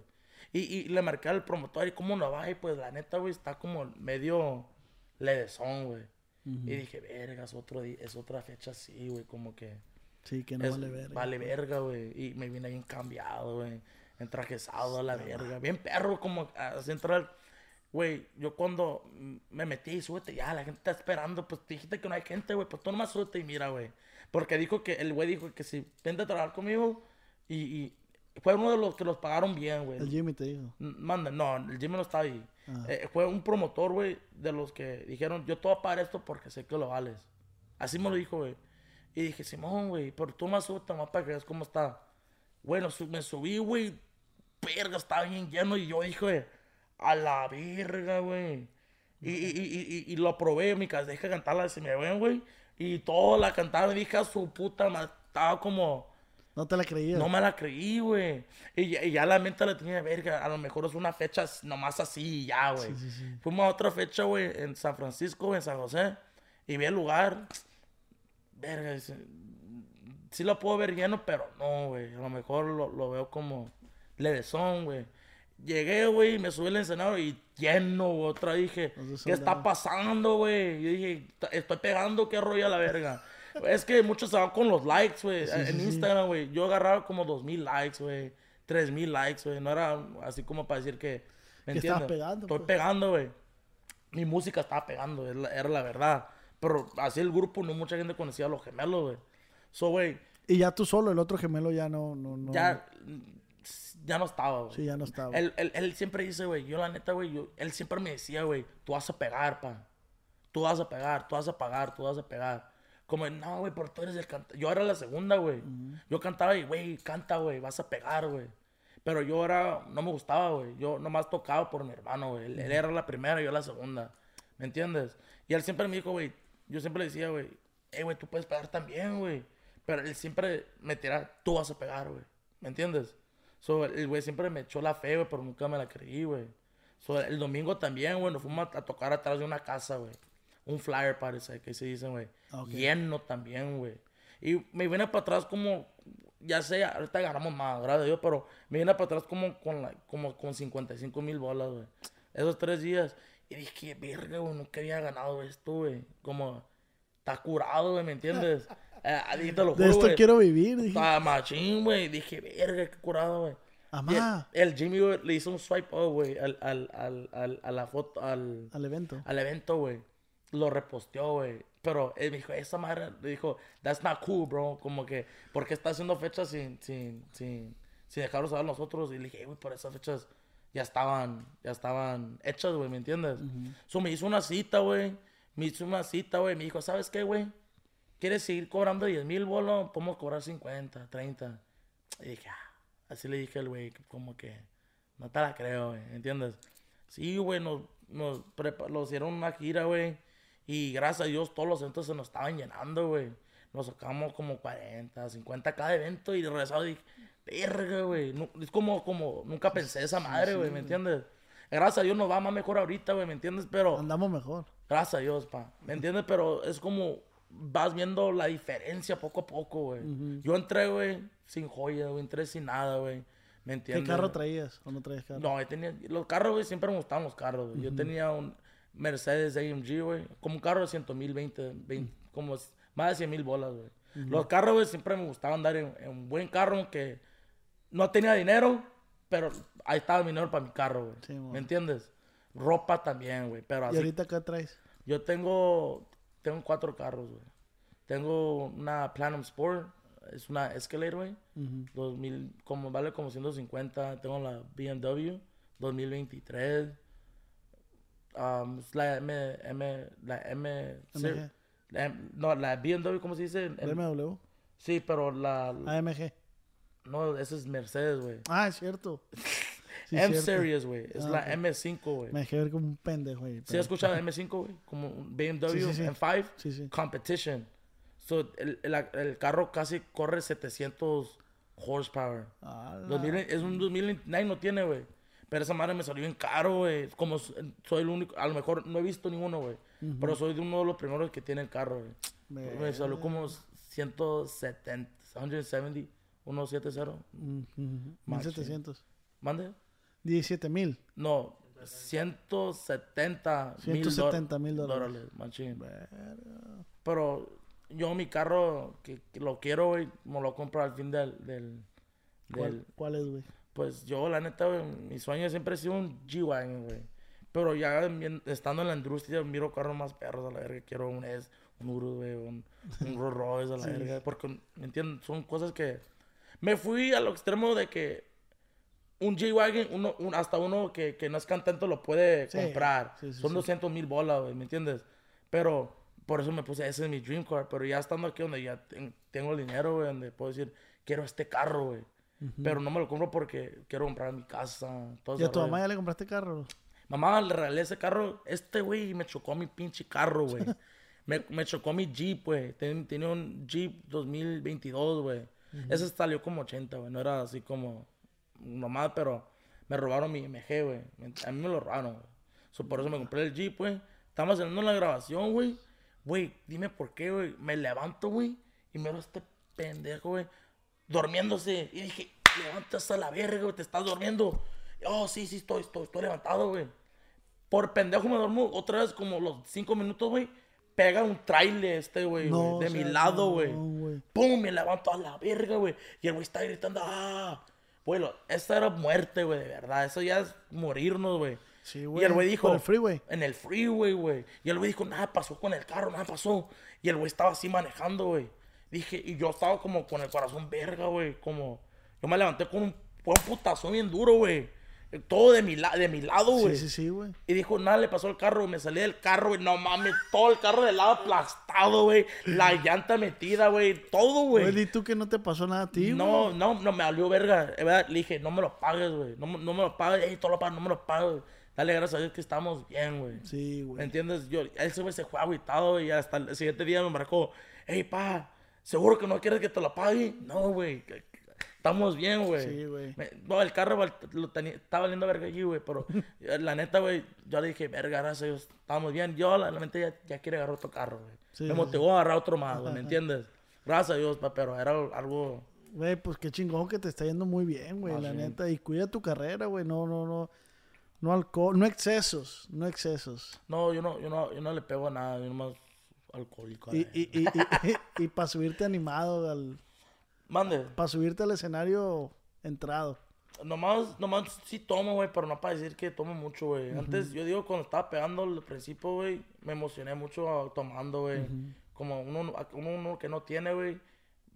Y, y le marqué al promotor y cómo no va. Y pues la neta, güey, está como medio ledezón, güey. Y dije, verga, es, otro di- es otra fecha así, güey. Como que Sí, que no es- vale verga. Vale verga, güey. Y me vine bien cambiado, güey. Entrajezado a la verga. Bien perro, como así entrar. Güey, yo cuando me metí, súbete ya, la gente está esperando. Pues te dijiste que no hay gente, güey. Pues tú nomás súbete y mira, güey. Porque dijo que, el güey dijo que si vente a trabajar conmigo. Y, y fue uno de los que los pagaron bien, güey. El Jimmy te dijo. Manda, no, el Jimmy no está ahí. Ah. Eh, fue un promotor, güey, de los que dijeron, yo te voy a pagar esto porque sé que lo vales. Así me lo dijo, güey. Y dije, Simón, güey, pero tú más súbete más para que veas cómo está. Bueno, su- me subí, güey. Verga, estaba bien lleno. Y yo dije, a la verga, güey. Y, y, y, y, lo probé, mi casa, dejé cantarla si me ven, güey. Y todos la cantaron. Y dije, a su puta, madre, estaba como... No te la creías. No me la creí, güey. Y, ya- y ya la mente la tenía, verga. A lo mejor es una fecha nomás así y ya, güey. Sí, sí, sí. Fuimos a otra fecha, güey, en San Francisco, en San José. Y vi el lugar. Verga, dice, sí lo puedo ver lleno, pero no, güey. A lo mejor lo, lo veo como levesón, güey. Llegué, güey, me subí al encenado y lleno, güey. Otra dije, ¿qué está pasando, güey? Yo dije, "Ta- estoy pegando, qué rollo a la verga. [laughs] es que muchos se van con los likes, güey. en sí. Instagram, güey. Yo agarraba como dos mil likes, güey. Tres mil likes, güey. No era así como para decir que. ¿Me Que entiendes? pegando, Estoy pues. pegando, güey. Mi música estaba pegando, era la verdad. Pero así el grupo, no mucha gente conocía a los gemelos, güey. So, güey, Y ya tú solo, el otro gemelo ya no. no, no ya, ya no estaba, güey. Sí, ya no estaba. Él, él, él siempre dice, güey, yo la neta, güey, yo- él siempre me decía, güey, tú vas a pegar, pa. Tú vas a pegar, tú vas a pagar, tú vas a pegar. Como, no, güey, pero tú eres el cantante. Yo era la segunda, güey. Yo cantaba y, güey, canta, güey, vas a pegar, güey. Pero yo era, no me gustaba, güey. Yo nomás tocaba por mi hermano, güey. Él, él era la primera y yo la segunda. ¿Me entiendes? Y él siempre me dijo, güey, yo siempre le decía, güey, hey, güey, tú puedes pegar también, güey. Pero él siempre me tiraba, tú vas a pegar, güey. ¿Me entiendes? So, el güey siempre me echó la fe, güey, pero nunca me la creí, güey. So, el domingo también, güey, nos fuimos a, tocar atrás de una casa, güey. Un flyer parece que se dice, güey. Ah, ok. Lleno también, güey. Y me vine para atrás como, ya sé, ahorita agarramos más, gracias a Dios, pero me vine para atrás como con, la, como con 55 mil bolas, güey. Esos tres días. Y dije, verga, güey, nunca había ganado esto, güey. Como, está curado, güey, ¿me entiendes? [laughs] Eh, ahí te lo de juro, esto güey. quiero vivir. Dije. Estaba machín, güey. Dije, verga, qué curado, güey. Amá. El, el Jimmy, güey, le hizo un swipe up, güey, al, al, al, al, a la foto, al, Al evento. al evento, güey. Lo reposteó, güey. Pero él me dijo, esa madre, le dijo, that's not cool, bro. Como que, ¿por qué está haciendo fechas sin, sin, sin, sin dejarlos saber nosotros? Y le dije, "Eh, güey, por esas fechas ya estaban, ya estaban hechas, güey, ¿me entiendes? So me hizo una cita, güey. Me hizo una cita, güey. Me dijo, ¿sabes qué, güey? ¿Quieres seguir cobrando 10 mil bolos? Podemos cobrar 50, 30. Y dije, ah. Así le dije al güey, como que, no te la creo, güey, ¿entiendes? Sí, güey, nos, nos nos hicieron una gira, güey. Y gracias a Dios todos los eventos se nos estaban llenando, güey. Nos sacamos como 40, 50 cada evento y regresado dije, verga, güey. Nu- Es como, como, nunca pensé esa madre, güey, ¿me entiendes? Gracias a Dios nos va más mejor ahorita, güey, ¿me entiendes? Pero, Andamos mejor. gracias a Dios, pa. ¿Me entiendes? Pero es como, vas viendo la diferencia poco a poco, güey. Yo entré, güey, sin joya, güey, entré sin nada, güey. ¿Me ¿Qué entiendes? carro traías o no traías carro? No, yo tenía, los carros, güey, siempre me gustaban los carros, güey. Yo tenía un Mercedes AMG, güey, como un carro de 100 mil, 20, 20, como más de 100 mil bolas, güey. Los carros, güey, siempre me gustaba andar en, en un buen carro que no tenía dinero, pero ahí estaba el dinero para mi carro, güey. Sí. ¿Me entiendes? Ropa también, güey, pero ¿Y ahorita qué traes? Yo tengo, tengo cuatro carros, güey. Tengo una Platinum Sport, es una Escalade, güey. 2000, como vale como 150. Tengo la BMW 2023. Um, es la M, M, la M, MG. la M- no, la BMW, ¿cómo se dice? BMW. sí, pero la, la- AMG. no, esa es Mercedes, güey. Ah, es cierto. [laughs] Sí, M cierto. Series, güey. Es Ah, la ok. M5, güey. Me dejé ver como un pendejo ahí. ¿Sí has escuchado [laughs] M5, güey? Como un BMW Sí, sí, sí. M5 Sí, sí. Competition. So, el, el, el carro casi corre 700 horsepower. Ala. 2000 es un 2009 no tiene, güey. Pero esa madre me salió bien caro, güey. Como soy el único, a lo mejor no he visto ninguno, güey. Pero soy de uno de los primeros que tiene el carro, güey. Me salió como 170, 170, 170. Mm, ujú. Machín. 1700. ¿Mande? 17 mil. No, 170 mil 170 mil dólares. dólares. Machín. Pero yo mi carro, que, que lo quiero, güey, me lo compro al fin del... del, ¿Cuál, del- cuál es, güey? pues yo, la neta, güey, mi sueño siempre ha sido un G-Wagon, güey. Pero ya estando en la industria, miro carros más perros a la verga. Quiero un S, un Urus, güey, un, un Rolls Royce a la verga. Porque, ¿me entiendes? Son cosas que... Me fui al extremo de que un G-Wagon, uno, un- hasta uno que, que no es cantante lo puede Sí, comprar. sí, sí, Son sí. 200 mil bolas, ¿me entiendes? Pero por eso me puse, ese es mi dream car. Pero ya estando aquí donde ya ten- tengo el dinero, donde puedo decir, quiero este carro, güey. Pero no me lo compro porque quiero comprar mi casa. Todo ¿Y a tu rollo. mamá ya le compraste carro? Mamá, le regalé ese carro. Este güey me chocó mi pinche carro, güey. [laughs] me, me chocó mi Jeep, güey. Ten- tenía un Jeep 2022, güey. Ese salió como 80, güey. No era así como nomás, pero me robaron mi MG, güey. Me- A mí me lo robaron, güey. So, por eso me compré el Jeep, güey. Estamos haciendo la grabación, güey. Güey, dime por qué, güey. Me levanto, güey. Y miro a este pendejo, güey. Durmiéndose. Y dije, levantas a la verga, güey. Te estás durmiendo. Oh, sí, sí, estoy, estoy, estoy levantado, güey. Por pendejo me duermo otra vez como los cinco minutos, güey. Pega un trailer este, güey, No, de o mi lado, no, güey. güey. Pum, me levanto a la verga, güey. Y el güey está gritando, ah. Güey, lo- esta era muerte, güey, de verdad. Eso ya es morirnos, güey. Sí, Y güey. el güey dijo. Por el freeway. En el freeway, güey. Y el güey dijo, nada pasó con el carro, nada pasó. Y el güey estaba así manejando, güey. Dije, y yo estaba como con el corazón verga, güey. Como, yo me levanté con un, fue un putazo bien duro, güey. Todo de mi, la- de mi lado, güey. Sí, sí, sí, güey. Y dijo, nada le pasó al carro, güey. Me salí del carro, güey. No mames, todo el carro del lado aplastado, güey. La [laughs] llanta metida, güey. Todo, Güey, güey. di tú que no te pasó nada a ti, No, güey. no, no, me valió verga. Le dije, no me lo pagues, güey. No, me- no me lo pagues. Ey, todo lo pagas, no me lo pagues. Dale gracias a Dios que estamos bien, güey. Sí, ¿Me güey. entiendes? Yo, ese güey se fue agüitado y hasta el siguiente día me marcó. Ey, pa, ¿seguro que no quieres que te lo pague? No, güey. Estamos bien, güey. Sí, güey. No, el carro lo tenía, estaba valiendo verga allí, güey. Pero [laughs] eh, la neta, güey, yo le dije, verga, gracias a Dios, estamos bien. Yo, la, la mente, ya, ya quiere agarrar otro carro, güey. Sí, me sí, motivó a agarrar otro más, güey, ¿me entiendes? Gracias a Dios, pa, pero era algo... Güey, pues qué chingón que te está yendo muy bien, güey, Ah, la sí. neta. Y cuida tu carrera, güey. No, no, no. No alcohol, no excesos, no excesos. No, yo no, yo no, yo no le pego a nada, yo nomás alcohólico. Y, y, y, y, y para subirte animado, al, Mande. para subirte al escenario entrado. Nomás, nomás sí tomo, güey, pero no para decir que tomo mucho, güey. Antes, yo digo, cuando estaba pegando al principio, güey, me emocioné mucho ah, tomando, güey. Como uno, uno, uno que no tiene, güey,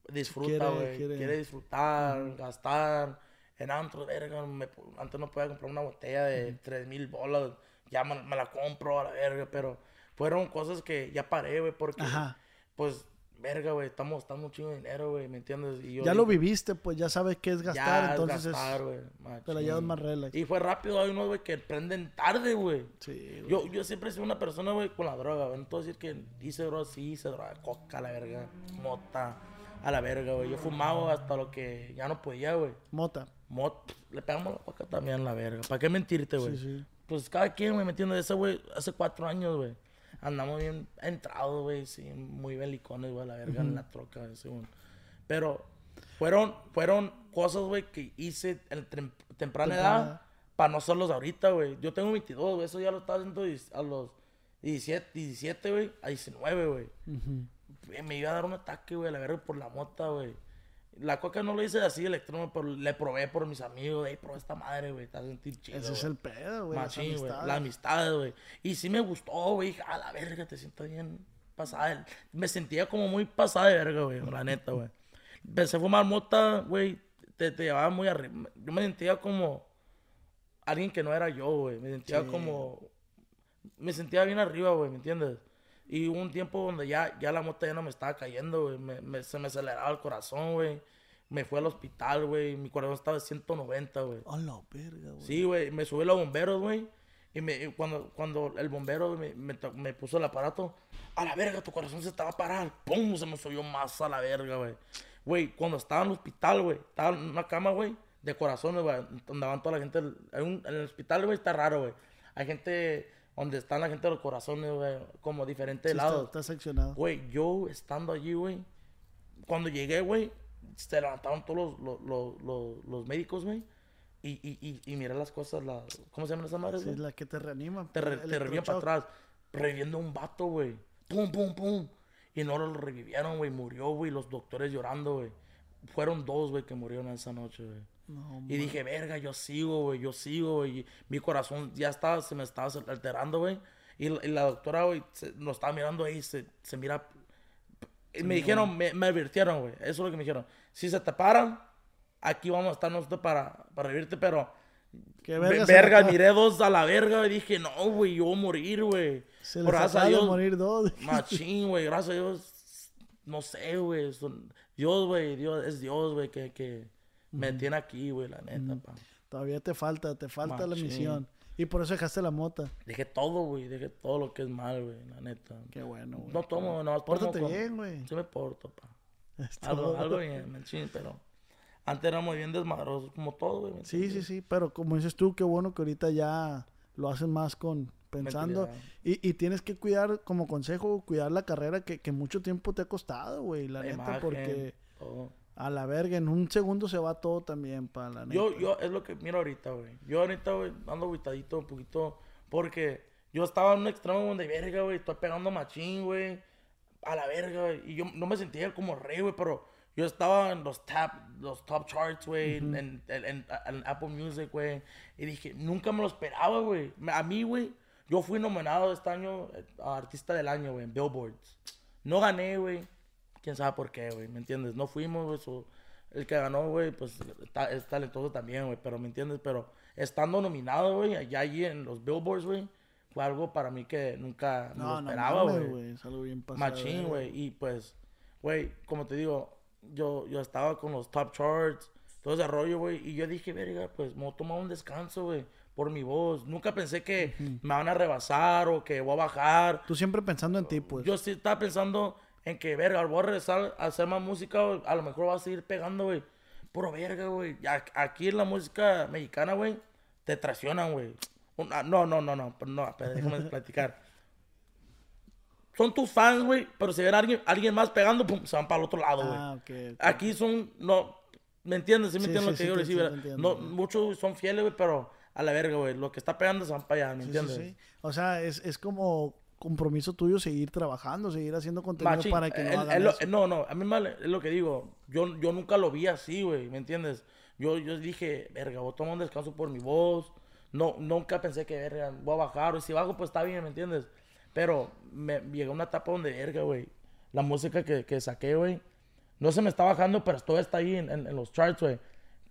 disfruta, güey. Quiere... quiere- disfrutar, gastar. En antro, verga, me- antes no podía comprar una botella de tres mil bolas. Ya me, me la compro a la verga, pero fueron cosas que ya paré, güey, porque, Ajá. pues, verga, güey, estamos gastando un chingo de dinero, güey, ¿me entiendes? Y yo Ya lo viviste, pues ya sabes qué es gastar, ya, entonces gastar, es... güey, Te la llevas machín. más relax. Y fue rápido, hay unos, güey, que prenden tarde, güey. Sí, güey. Yo, yo siempre he sido una persona, güey, con la droga, güey. No a decir que hice droga, sí hice droga, coca, la verga, mota, a la verga, güey. Yo fumaba hasta lo que ya no podía, güey. Mota. Mot, le pegamos la coca también a la verga. ¿Para qué mentirte, güey? Sí, sí. Pues cada quien, güey, ¿me entiendes? Ese, güey, hace cuatro años, güey. Andamos bien entrados, güey, sí, muy belicones, güey, la verga en la troca, según. Pero fueron, fueron cosas, güey, que hice en tem- temprana edad para no hacerlos ahorita, güey. Yo tengo 22, güey, eso ya lo estaba haciendo a los 17, 17 güey, a 19, güey. Me iba a dar un ataque, güey, a la verga por la mota, güey. La coca no lo hice así electrónico, pero le probé por mis amigos, ey, probé esta madre, güey, te vas a sentir chido. Ese es güey". el pedo, güey. Machín, güey. La amistad, güey. Y sí me gustó, güey. A la verga, te siento bien pasada. de- Me sentía como muy pasada de verga, güey. La neta, güey. Empecé a fumar mota, güey. Te, te llevaba muy arriba. Yo me sentía como alguien que no era yo, güey. Me sentía Sí. como. Me sentía bien arriba, güey, ¿me entiendes? Y hubo un tiempo donde ya, ya la mota ya no me estaba cayendo, güey. Me- me- se me aceleraba el corazón, güey. Me fui al hospital, güey. Mi corazón estaba de 190, güey. A la verga, güey. Sí, güey, me subí a los bomberos, güey. Y me, y cuando, cuando el bombero me, me, puso el aparato, a la verga, tu corazón se estaba parando. ¡Pum! Se me subió más a la verga, güey. Güey, cuando estaba en el hospital, güey, estaba en una cama, güey, de corazones, güey, donde van toda la gente. hay un- en el hospital, güey, está raro, güey. Hay gente donde están la gente de los corazones, güey, como diferentes Sí, está, lados. está seccionado. Güey, yo estando allí, güey, cuando llegué, güey, se levantaron todos los, los, los, médicos, güey. Y, y, y, y miré las cosas, la, ¿cómo se llaman esas madres, Sí, güey? es la que te reanima. te, re- te revivían para atrás, reviviendo un vato, güey. Pum, pum, pum. Y no lo revivieron, güey. Murió, güey. Los doctores llorando, güey. Fueron dos, güey, que murieron esa noche, güey. No, Y dije, verga, yo sigo, güey, yo sigo, güey. Y Mi corazón ya estaba, se me estaba alterando, güey. Y, la- y la doctora, güey, nos estaba mirando ahí, se, se mira. Y me dijeron, me, me advirtieron, güey. Eso es lo que me dijeron. Si se te paran, aquí vamos a estar nosotros para, para revivirte, pero. Qué Ve- verga. Verga, miré dos a la verga y dije, no, güey, yo voy a morir, güey. Se Gracias a Dios, morir dos. Machín, güey, gracias a Dios. No sé, güey. Dios, güey, Dios, es Dios, güey, que, que me tiene aquí, güey, la neta, pa. Todavía te falta, te falta la misión. Y por eso dejaste la mota. Dejé todo, güey, dejé todo lo que es mal, güey, la neta. Qué bueno, güey. No tomo, güey, no Pórtate tomo bien, güey. Sí me porto, pa. Es Algo, todo. algo bien, machín, pero antes éramos bien desmadrosos, como todo, güey. ¿me Sí, entiendes? sí, sí, pero como dices tú, qué bueno que ahorita ya lo hacen más con pensando. Y, y tienes que cuidar, como consejo, cuidar la carrera que, que mucho tiempo te ha costado, güey, la, La neta, imagen, porque todo. A la verga, en un segundo se va todo también, para la neta. Yo, yo, es lo que miro ahorita, güey. Yo ahorita, güey, ando aguitadito un poquito. Porque yo estaba en un extremo donde, verga, güey, estoy pegando machín, güey. A la verga, güey. Y yo no me sentía como rey, güey, pero yo estaba en los top, los top charts, güey, en, en- en- en Apple Music, güey. Y dije, nunca me lo esperaba, güey. A mí, güey, yo fui nominado este año eh, a Artista del Año, güey, en Billboards. No gané, güey. Quién sabe por qué, güey, ¿me entiendes? No fuimos, güey. so- el que ganó, güey, pues ta- es talentoso también, güey, pero ¿me entiendes? Pero estando nominado, güey, allá allí en los Billboards, güey, fue algo para mí que nunca me no, lo no, esperaba, güey. Es algo bien pasado. Machín, güey. Y pues, güey, como te digo, yo, yo estaba con los top charts, todo ese rollo, güey. Y yo dije, verga, pues me voy a tomar un descanso, güey, por mi voz. Nunca pensé que me van a rebasar o que voy a bajar. Tú siempre pensando en ti, pues. Yo sí estaba pensando en que, verga, voy a regresar a hacer más música, güey, a lo mejor va a seguir pegando, güey. Puro verga, güey. Aquí en la música mexicana, güey, te traicionan, güey. Ah, No, no, no, no, pero no, déjame [laughs] platicar. Son tus fans, güey, pero si ven a alguien, alguien más pegando, pum, se van para el otro lado, güey. ah, ok. ok. Aquí son, no, ¿me entiendes? ¿Sí me entiendes sí, lo que yo No, muchos son fieles, güey, pero a la verga, güey. Lo que está pegando se van para allá, ¿me entiendes? sí. O sea, es, es como compromiso tuyo seguir trabajando, seguir haciendo contenido Machín, para que no el- hagan eso. no, no, a mí mal es lo que digo. Yo, yo nunca lo vi así, güey, ¿me entiendes? Yo, yo dije, verga, voy a tomar un descanso por mi voz. No, nunca pensé que, verga, voy a bajar. Y si bajo, pues está bien, ¿me entiendes? Pero me una etapa donde, verga, güey, la música que, que saqué, güey, no se me está bajando, pero todo está ahí en, en- en los charts, güey.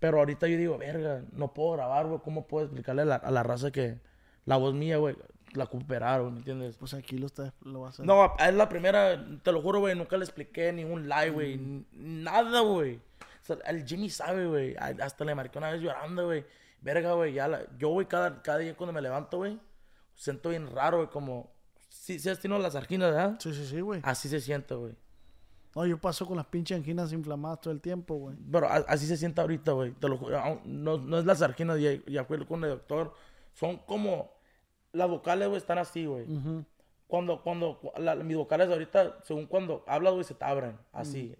Pero ahorita yo digo, verga, no puedo grabar, güey. ¿Cómo puedo explicarle a la, a la raza que la voz mía, güey? La ¿me entiendes? Pues aquí lo, está, lo vas a hacer. No, es la primera, te lo juro, güey, nunca le expliqué ni un live, güey, nada, güey. O sea, el Jimmy sabe, güey, hasta le marqué una vez llorando, güey. Verga, güey, ya la... Yo, güey, cada, cada día cuando me levanto, güey, siento bien raro, güey, como... Sí, sí has tenido las arginas, ¿verdad? Sí, sí, sí, güey. Así se siente, güey. No, yo paso con las pinches anginas inflamadas todo el tiempo, güey. Pero así se siente ahorita, güey. Te lo juro. No, no es las arginas, ya, ya fui con el doctor. Son como... Las vocales, güey, están así, güey. Ujú. Cuando, cuando, la- mis vocales ahorita, según cuando hablas, güey, se te abren. Así.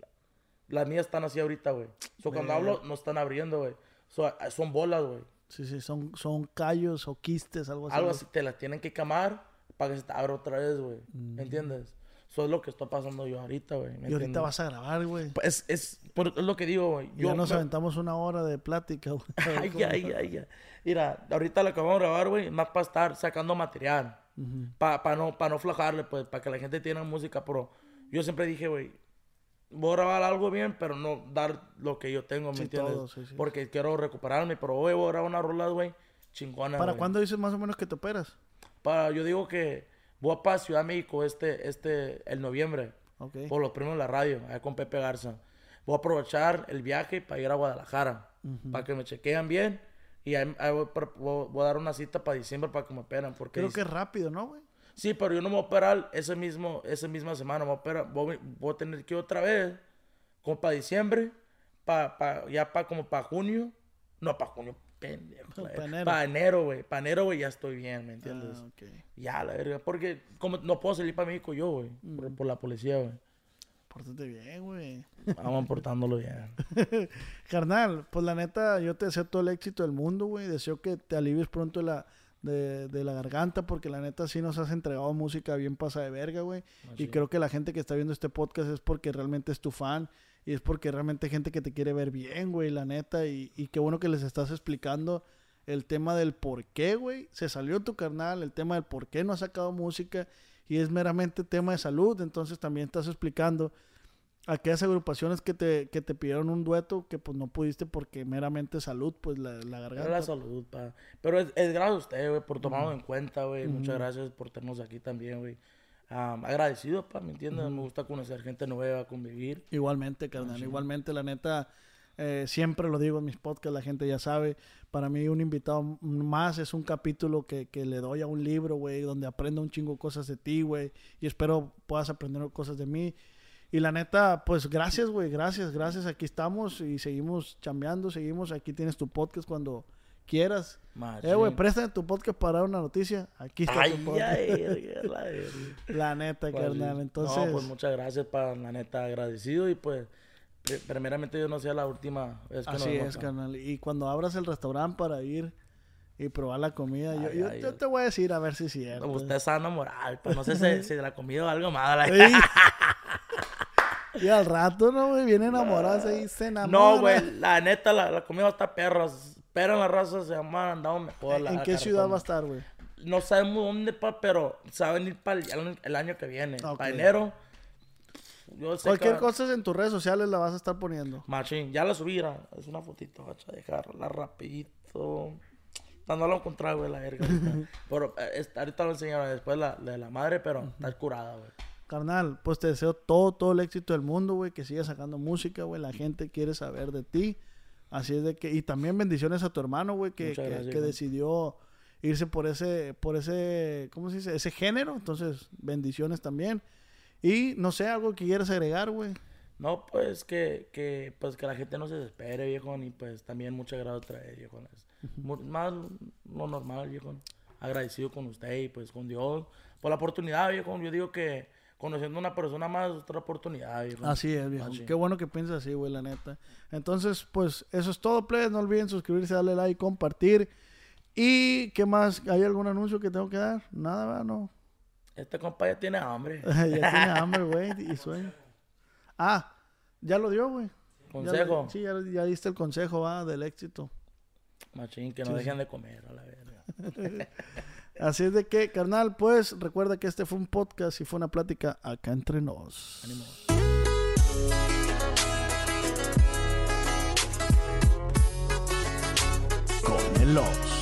Las mías están así ahorita, güey. So, cuando hablo, no están abriendo, güey. So, a- son bolas, güey. Sí, sí, son, son callos o quistes, algo así. Algo así, te las tienen que quemar para que se te abra otra vez, güey. ¿Entiendes? Eso es lo que está pasando yo ahorita, güey. ¿me Y ahorita vas a grabar, güey. Es, es, por- es lo que digo, güey. Ya nos me- aventamos una hora de plática, güey. [laughs] Ay, ay, ay, ay. Mira, ahorita lo acabamos de grabar, güey, más para estar sacando material. Para no, pa no flajarle, pues, para que la gente tenga música. Pero yo siempre dije, güey, voy a grabar algo bien, pero no dar lo que yo tengo, ¿me Sí, entiendes? todo, sí, sí. Porque quiero recuperarme, pero hoy voy a grabar una rola, güey, chingona, ¿Para güey. cuándo dices más o menos que te operas? Para, yo digo que voy para Ciudad de México este, este, el noviembre. Por los premios de la radio, allá con Pepe Garza. Voy a aprovechar el viaje para ir a Guadalajara. Para que me chequean bien. Y ahí, ahí voy, para- voy- voy a dar una cita para diciembre para que me operen. Porque Creo dice- que es rápido, ¿no, güey? Sí, pero yo no me voy a operar ese mismo, esa misma semana. Me voy a, operar- voy, voy a tener que ir otra vez. Como para diciembre. Pa, pa- ya para como para junio. No, para junio. Pendejo. Pa' la verga. enero. Para enero, güey. Para enero, güey, ya estoy bien, ¿me entiendes? Ah, ok. Ya, la verga. Porque como no puedo salir para México yo, güey. Por, por la policía, güey. Pórtate bien, güey. Vamos portándolo bien. [laughs] Carnal, pues la neta, yo te deseo todo el éxito del mundo, güey. Deseo que te alivies pronto de la, de, de la garganta, porque la neta sí nos has entregado música bien pasada de verga, güey. Y creo que la gente que está viendo este podcast es porque realmente es tu fan. Y es porque realmente hay gente que te quiere ver bien, güey, la neta. Y, y qué bueno que les estás explicando el tema del por qué, güey. Se salió tu carnal, el tema del por qué no ha sacado música. Y es meramente tema de salud. Entonces también estás explicando aquellas agrupaciones que te, que te pidieron un dueto que pues no pudiste porque meramente salud, pues la, garganta. la salud, pa. Pero es, es gracias a usted, güey, por tomarlo en cuenta, güey. Muchas gracias por tenernos aquí también, güey. Am, agradecido, pa, ¿me entiendes? Me gusta conocer gente nueva, convivir. Igualmente, carnal. Igualmente, la neta, eh, siempre lo digo en mis podcasts, la gente ya sabe. Para mí, un invitado más es un capítulo que, que le doy a un libro, güey, donde aprendo un chingo cosas de ti, güey. Y espero puedas aprender cosas de mí. Y la neta, pues gracias, güey, gracias, gracias. Aquí estamos y seguimos chambeando, seguimos. Aquí tienes tu podcast cuando quieras. Machín. Eh, güey, préstame tu podcast para dar una noticia. Aquí está Ay, tu podcast. ay, [laughs] la neta, Pues, carnal. Entonces, No, pues muchas gracias, pa, la neta, agradecido. Y pues, pri- primeramente, yo no sea la última vez que nos Así es, carnal. Y cuando abras el restaurante para ir y probar la comida, yo, Ay, yo, ay, yo ay. te voy a decir a ver si es cierto. Usted es sano moral, pa. No sé si, [laughs] si la comida o algo más. [laughs] Y al rato, ¿no, güey? Viene enamorada y se enamora. No, güey, la neta, la, la comida está perra. Pero la raza se llama andado mejor. la- ¿En la qué ciudad va a estar, güey? No sabemos dónde, pa, pero se va a venir para el, el año que viene. Ok. Para enero. Yo sé Cualquier que- cosa en tus redes sociales la vas a estar poniendo. Machín, ya la subí, era- es una fotito, vacha, dejarla rapidito. No, no lo encontré, güey, la verga. [laughs] pero eh, ahorita lo enseñaron después la, la de la madre, pero está curada, güey. Carnal, pues te deseo todo, todo el éxito del mundo, güey. Que sigas sacando música, güey. La gente quiere saber de ti. Así es de que... Y también bendiciones a tu hermano, güey. Que, que- gracias, que decidió irse por ese... Por ese... ¿Cómo se dice? Ese género. Entonces, bendiciones también. Y no sé, algo que quieras agregar, güey. No, pues que, que, pues que la gente no se desespere, viejo, y pues también muchas gracias otra vez, viejo. Más lo normal, viejo. Agradecido con usted y pues con Dios por la oportunidad, viejo. Yo digo que conociendo a una persona más, otra oportunidad, viejo. Así es, viejo. Machín. Qué bueno que piensas así, güey, la neta. Entonces, pues, eso es todo, plebes. No olviden suscribirse, darle like, compartir. ¿Y qué más? ¿Hay algún anuncio que tengo que dar? Nada, ¿verdad? No. Este compa ya tiene hambre. [laughs] ya tiene [laughs] hambre, güey, y sueño. Ah, ya lo dio, güey. Ya- Consejo. sí, ya, ya diste el consejo, va, del éxito. Machín, que no dejen de comer, a la verga. [laughs] Así es de que, carnal, pues, recuerda que este fue un podcast y fue una plática acá entre nos. Ánimo. Con el.